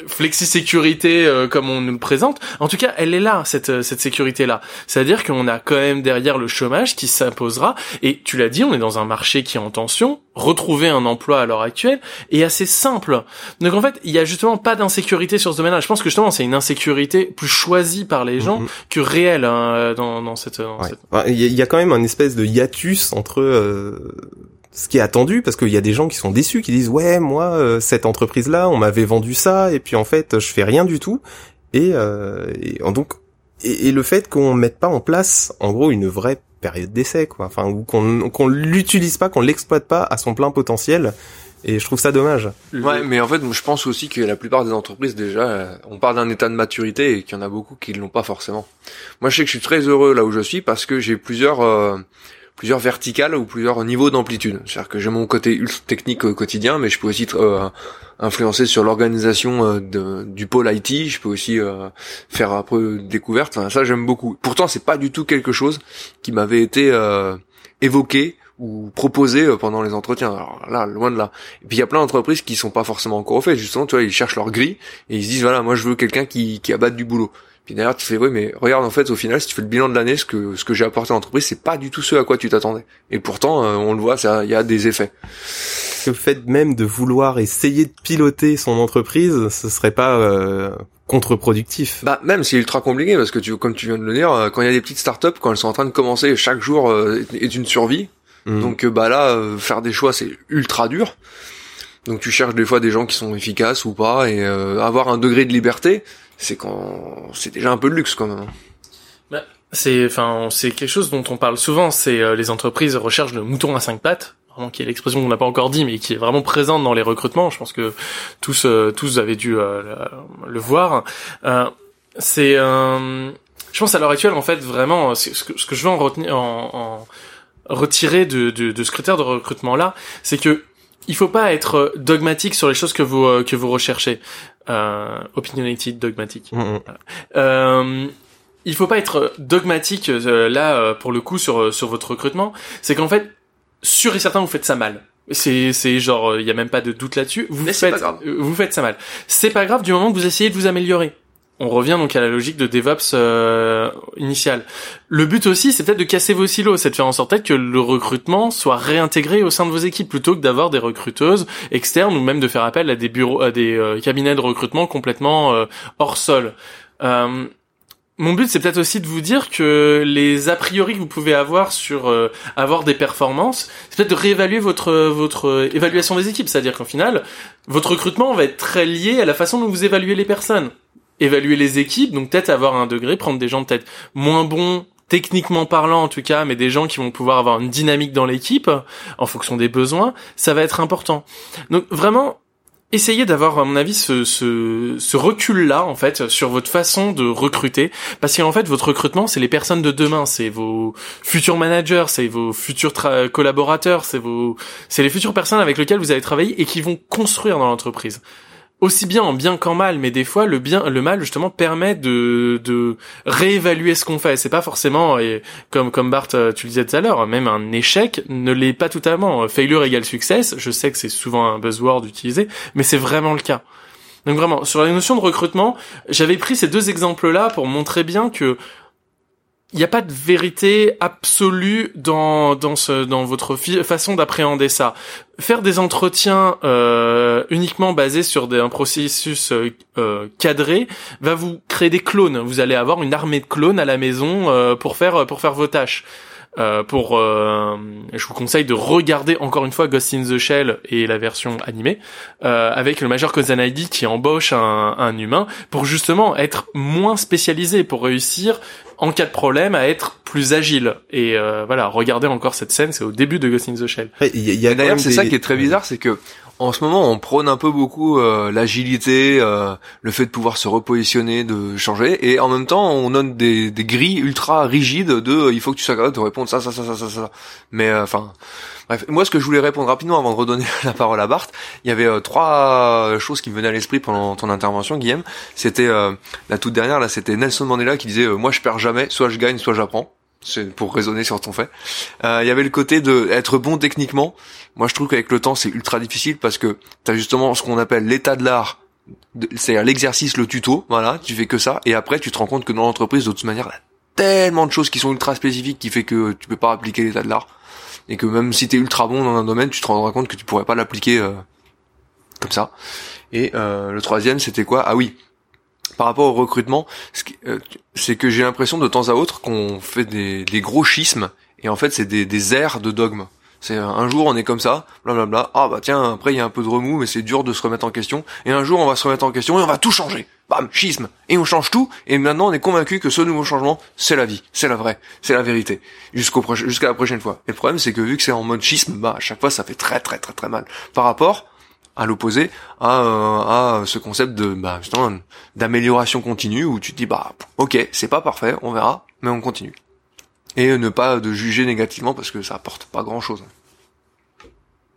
flexi-sécurité euh, comme on nous le présente. En tout cas, elle est là, cette, euh, cette sécurité-là. C'est-à-dire qu'on a quand même derrière le chômage qui s'imposera. Et tu l'as dit, on est dans un marché qui est en tension. Retrouver un emploi à l'heure actuelle est assez simple. Donc en fait, il y a justement pas d'insécurité sur ce domaine-là. Je pense que justement, c'est une insécurité plus choisie par les gens mm-hmm. que réelle hein, dans, dans, cette... Il y, a quand même un espèce de hiatus entre... Euh ce qui est attendu parce qu'il y a des gens qui sont déçus qui disent ouais moi euh, cette entreprise là on m'avait vendu ça et puis en fait je fais rien du tout et, euh, et donc et, le fait qu'on mette pas en place en gros une vraie période d'essai quoi enfin ou qu'on qu'on l'utilise pas qu'on l'exploite pas à son plein potentiel et je trouve ça dommage. Ouais, mais en fait, je pense aussi que la plupart des entreprises déjà, euh, on parle d'un état de maturité et qu'il y en a beaucoup qui l'ont pas forcément. Moi, je sais que je suis très heureux là où je suis parce que j'ai plusieurs euh, plusieurs verticales ou plusieurs niveaux d'amplitude. C'est-à-dire que j'ai mon côté ultra technique au quotidien, mais je peux aussi euh, influencer sur l'organisation euh, du pôle IT. Je peux aussi euh, faire un peu découverte. Enfin, ça, j'aime beaucoup. Pourtant, c'est pas du tout quelque chose qui m'avait été évoqué ou proposé pendant les entretiens. Alors là, loin de là. Et puis il y a plein d'entreprises qui sont pas forcément encore au fait. Justement, tu vois, ils cherchent leur grille et ils se disent voilà, moi je veux quelqu'un qui, qui abatte du boulot. Puis derrière, tu fais, oui, mais regarde, en fait, au final, si tu fais le bilan de l'année, ce que, ce que j'ai apporté à l'entreprise, c'est pas du tout ce à quoi tu t'attendais. Et pourtant, euh, on le voit, ça, il y a des effets. Le fait même de vouloir essayer de piloter son entreprise, ce serait pas euh, contre-productif. Bah même c'est ultra compliqué parce que tu comme tu viens de le dire, euh, quand il y a des petites startups quand elles sont en train de commencer, chaque jour est une survie. Mm. Donc bah là faire des choix c'est ultra dur. Donc tu cherches des fois des gens qui sont efficaces ou pas et avoir un degré de liberté, c'est quand c'est déjà un peu de luxe quand même. Hein. Bah, c'est enfin c'est quelque chose dont on parle souvent. C'est euh, les entreprises recherchent le mouton à cinq pattes. Vraiment, qui est l'expression qu'on n'a pas encore dit, mais qui est vraiment présente dans les recrutements. Je pense que tous euh, tous avez dû euh, le, voir. c'est je pense à l'heure actuelle en fait vraiment ce que, ce que je veux en retenir en, en retirer de, de, de ce critère de recrutement là, c'est que il faut pas être dogmatique sur les choses que vous que vous recherchez euh, opinionated, dogmatique. Mm, mm. Euh, il faut pas être dogmatique euh, là euh, pour le coup sur sur votre recrutement. C'est qu'en fait, sûr et certain, vous faites ça mal. C'est c'est genre il y a même pas de doute là-dessus. Vous faites vous faites ça mal. C'est pas grave du moment que vous essayez de vous améliorer on revient donc à la logique de DevOps euh, initiale. Le but aussi, c'est peut-être de casser vos silos, c'est de faire en sorte que le recrutement soit réintégré au sein de vos équipes plutôt que d'avoir des recruteuses externes ou même de faire appel à des bureaux, à des euh, cabinets de recrutement complètement euh, hors sol. mon but, c'est peut-être aussi de vous dire que les a priori que vous pouvez avoir sur avoir des performances, c'est peut-être de réévaluer votre votre évaluation des équipes, c'est-à-dire qu'en final, votre recrutement va être très lié à la façon dont vous évaluez les personnes évaluer les équipes, donc peut-être avoir un degré, prendre des gens peut-être moins bons techniquement parlant en tout cas, mais des gens qui vont pouvoir avoir une dynamique dans l'équipe en fonction des besoins, ça va être important. Donc vraiment, essayez d'avoir, à mon avis, ce, ce, ce recul-là, en fait, sur votre façon de recruter. Parce qu'en fait, votre recrutement, c'est les personnes de demain. C'est vos futurs managers, c'est vos futurs collaborateurs, c'est vos, c'est les futures personnes avec lesquelles vous allez travailler et qui vont construire dans l'entreprise aussi bien en bien qu'en mal, mais des fois le bien, le mal justement permet de, de réévaluer ce qu'on fait. C'est pas forcément, et comme comme Bart euh, tu le disais tout à l'heure, même un échec ne l'est pas totalement. Failure égale success. Je sais que c'est souvent un buzzword utilisé, mais c'est vraiment le cas. Donc vraiment, sur la notion de recrutement, j'avais pris ces deux exemples-là pour montrer bien que il n'y a pas de vérité absolue dans dans ce dans votre façon d'appréhender ça. Faire des entretiens euh, uniquement basés sur un processus euh, euh, cadré va vous créer des clones. Vous allez avoir une armée de clones à la maison pour faire pour faire vos tâches. Euh, pour, euh, je vous conseille de regarder encore une fois Ghost in the Shell et la version animée euh, avec le Major Kozanagi qui embauche un, un, humain pour justement être moins spécialisé pour réussir en cas de problème à être plus agile et euh, voilà regardez encore cette scène c'est au début de Ghost in the Shell. Il y a, d'ailleurs c'est ça qui est très bizarre c'est que en ce moment, on prône un peu beaucoup euh, l'agilité, euh, le fait de pouvoir se repositionner, de changer, et en même temps, on donne des, des grilles ultra rigides de euh, il faut que tu sois capable de répondre ça, ça, ça, ça, ça, ça. Mais enfin, bref, moi, ce que je voulais répondre rapidement avant de redonner la parole à Bart, il y avait trois choses qui me venaient à l'esprit pendant ton intervention, Guillaume. C'était la toute dernière, là, c'était Nelson Mandela qui disait moi, je perds jamais, soit je gagne, soit j'apprends pour raisonner sur ton fait. Euh, il y avait le côté de être bon techniquement. Moi, je trouve qu'avec le temps, c'est ultra difficile parce que t'as justement ce qu'on appelle l'état de l'art, c'est-à-dire l'exercice, le tuto. Voilà, tu fais que ça, et après, tu te rends compte que dans l'entreprise, de toute manière, y a tellement de choses qui sont ultra spécifiques qui fait que tu peux pas appliquer l'état de l'art, et que même si t'es ultra bon dans un domaine, tu te rendras compte que tu pourrais pas l'appliquer euh, comme ça. Et euh, le troisième, c'était quoi? Ah oui, par rapport au recrutement, euh, c'est que j'ai l'impression de temps à autre qu'on fait des, gros schismes et en fait c'est des, des airs de dogme. C'est un jour on est comme ça, blablabla. Ah bah tiens après il y a un peu de remous mais c'est dur de se remettre en question. Et un jour on va se remettre en question et on va tout changer. Bam, schisme. Et on change tout. Et maintenant on est convaincu que ce nouveau changement c'est la vie, c'est la vraie, c'est la vérité. Jusqu'au jusqu'à la prochaine fois. Et le problème c'est que vu que c'est en mode schisme, bah à chaque fois ça fait très très très très mal. Par rapport à l'opposé à, euh, à ce concept de bah, d'amélioration continue où tu te dis bah ok c'est pas parfait on verra mais on continue. Et ne pas de juger négativement parce que ça apporte pas grand chose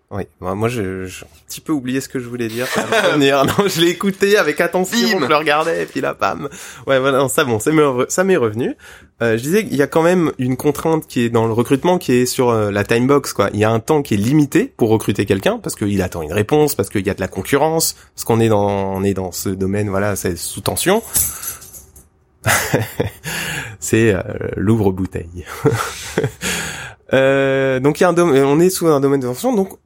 oui, bah, moi j'ai un petit peu oublié ce que je voulais dire. non, je l'ai écouté avec attention, je le regardais, et puis là, bam. Ouais, voilà, ça bon, ça m'est revenu. Euh, je disais qu'il y a quand même une contrainte qui est dans le recrutement, qui est sur euh, la time box, quoi. Il y a un temps qui est limité pour recruter quelqu'un, parce qu'il attend une réponse, parce qu'il y a de la concurrence, parce qu'on est dans, on est dans ce domaine, voilà, c'est sous tension. c'est euh, l'ouvre-bouteille. Euh, donc il y a un on est sous un domaine de tension, donc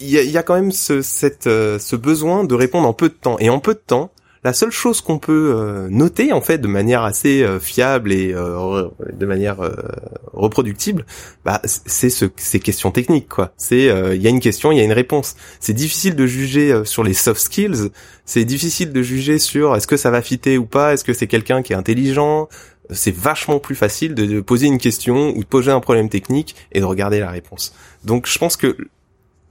il y a, quand même ce, cette, euh, ce besoin de répondre en peu de temps. Et en peu de temps, la seule chose qu'on peut euh, noter en fait de manière assez euh, fiable et de manière reproductible, bah, c'est ce, ces questions techniques quoi. C'est il y a une question, il y a une réponse. C'est difficile de juger sur les soft skills. C'est difficile de juger sur est-ce que ça va fitter ou pas. Est-ce que c'est quelqu'un qui est intelligent. C'est vachement plus facile de poser une question ou de poser un problème technique et de regarder la réponse. Donc je pense que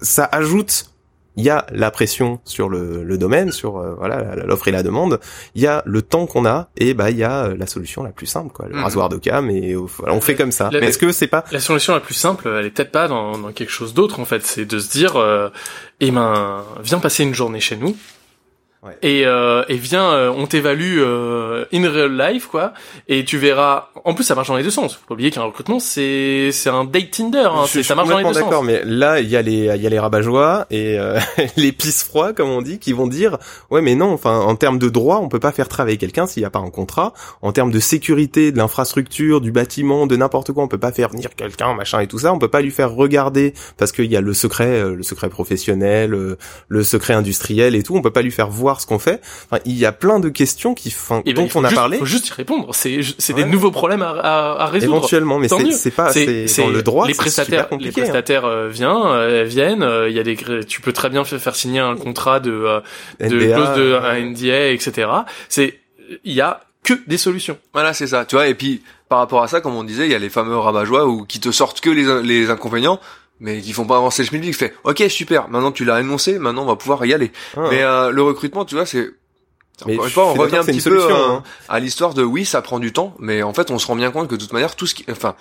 ça ajoute il y a la pression sur le, le domaine, sur euh, voilà l'offre et la demande. Il y a le temps qu'on a et bah il y a la solution la plus simple quoi, le mhm. rasoir de cam et on fait comme ça. Mais est-ce que c'est pas la solution la plus simple Elle est peut-être pas dans, dans, quelque chose d'autre en fait. C'est de se dire, euh, eh ben viens passer une journée chez nous et, euh, et viens, euh, on t'évalue euh, in real life, quoi. Et tu verras. En plus, ça marche dans les deux sens. Faut pas oublier qu'un recrutement, c'est c'est un date Tinder. Hein. ça marche dans les deux sens. D'accord, mais là, il y a les il y a les rabat et euh, les pisse froids, comme on dit, qui vont dire ouais, mais non. Enfin, en termes de droit, on peut pas faire travailler quelqu'un s'il y a pas un contrat. En termes de sécurité, de l'infrastructure, du bâtiment, de n'importe quoi, on peut pas faire venir quelqu'un, machin et tout ça. On peut pas lui faire regarder parce qu'il y a le secret, euh, le secret professionnel, le secret industriel et tout. On peut pas lui faire voir ce qu'on fait. Enfin, il y a plein de questions qui, font, eh ben, dont on a parlé. Il faut juste y répondre. C'est, c'est des nouveaux problèmes à, à, à résoudre. Éventuellement, mais c'est, c'est pas, c'est, dans le droit. Les prestataires, les hein. prestataires euh, viennent, euh, viennent. Euh, il y a des, tu peux très bien faire signer un contrat de, euh, de clause de un NDA, etc. C'est, il y a que des solutions. Voilà, c'est ça. Tu vois, et puis par rapport à ça, comme on disait, il y a les fameux rabat ou qui te sortent que les, les inconvénients mais qui font pas avancer le schmilblick. Fait, ok, super. Maintenant, tu l'as annoncé. Maintenant, on va pouvoir y aller. Ah. Mais euh, le recrutement, tu vois, c'est encore une fois, on revient un petit peu solution, euh, hein. à l'histoire de oui, ça prend du temps, mais en fait, on se rend bien compte que de toute manière, tout ce qui, enfin,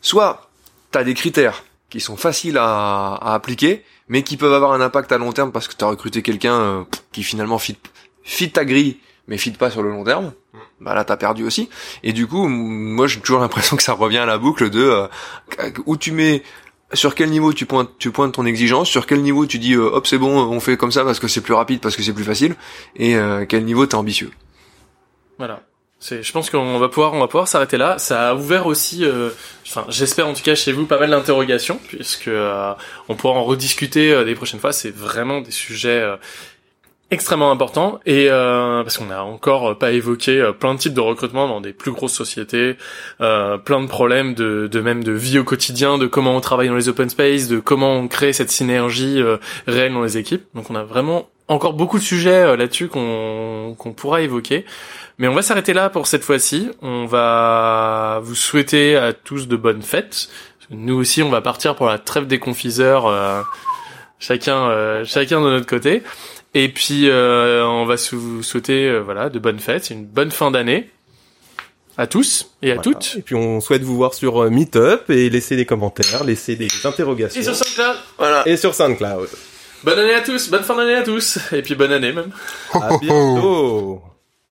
soit t'as des critères qui sont faciles à, à appliquer, mais qui peuvent avoir un impact à long terme parce que t'as recruté quelqu'un euh, qui finalement fit, fit ta grille, mais fit pas sur le long terme. Bah là, t'as perdu aussi. Et du coup, moi, j'ai toujours l'impression que ça revient à la boucle de euh, où tu mets sur quel niveau tu pointes, tu pointes ton exigence, sur quel niveau tu dis euh, hop c'est bon, on fait comme ça parce que c'est plus rapide, parce que c'est plus facile, et euh, quel niveau t'es ambitieux. Voilà. C'est, je pense qu'on va pouvoir, on va pouvoir s'arrêter là. Ça a ouvert aussi, euh, enfin, j'espère en tout cas chez vous pas mal d'interrogations, puisque euh, on pourra en rediscuter euh, des prochaines fois. C'est vraiment des sujets extrêmement importants et euh, parce qu'on n'a encore pas évoqué euh, plein de types de recrutement dans des plus grosses sociétés, euh, plein de problèmes de, de même de vie au quotidien, de comment on travaille dans les open space, de comment on crée cette synergie euh, réelle dans les équipes. Donc on a vraiment encore beaucoup de sujets euh, là-dessus qu'on qu'on pourra évoquer. Mais on va s'arrêter là pour cette fois-ci. On va vous souhaiter à tous de bonnes fêtes. Nous aussi, on va partir pour la trêve des confiseurs, euh, chacun, euh, chacun de notre côté. Et puis, euh, on va vous souhaiter, euh, voilà, de bonnes fêtes, une bonne fin d'année à tous et à Voilà. toutes. Et puis on souhaite vous voir sur euh, Meetup et laisser des commentaires, laisser des interrogations. Et sur SoundCloud. Voilà. Et sur SoundCloud. Bonne année à tous, bonne fin d'année à tous, et puis bonne année même. À bientôt.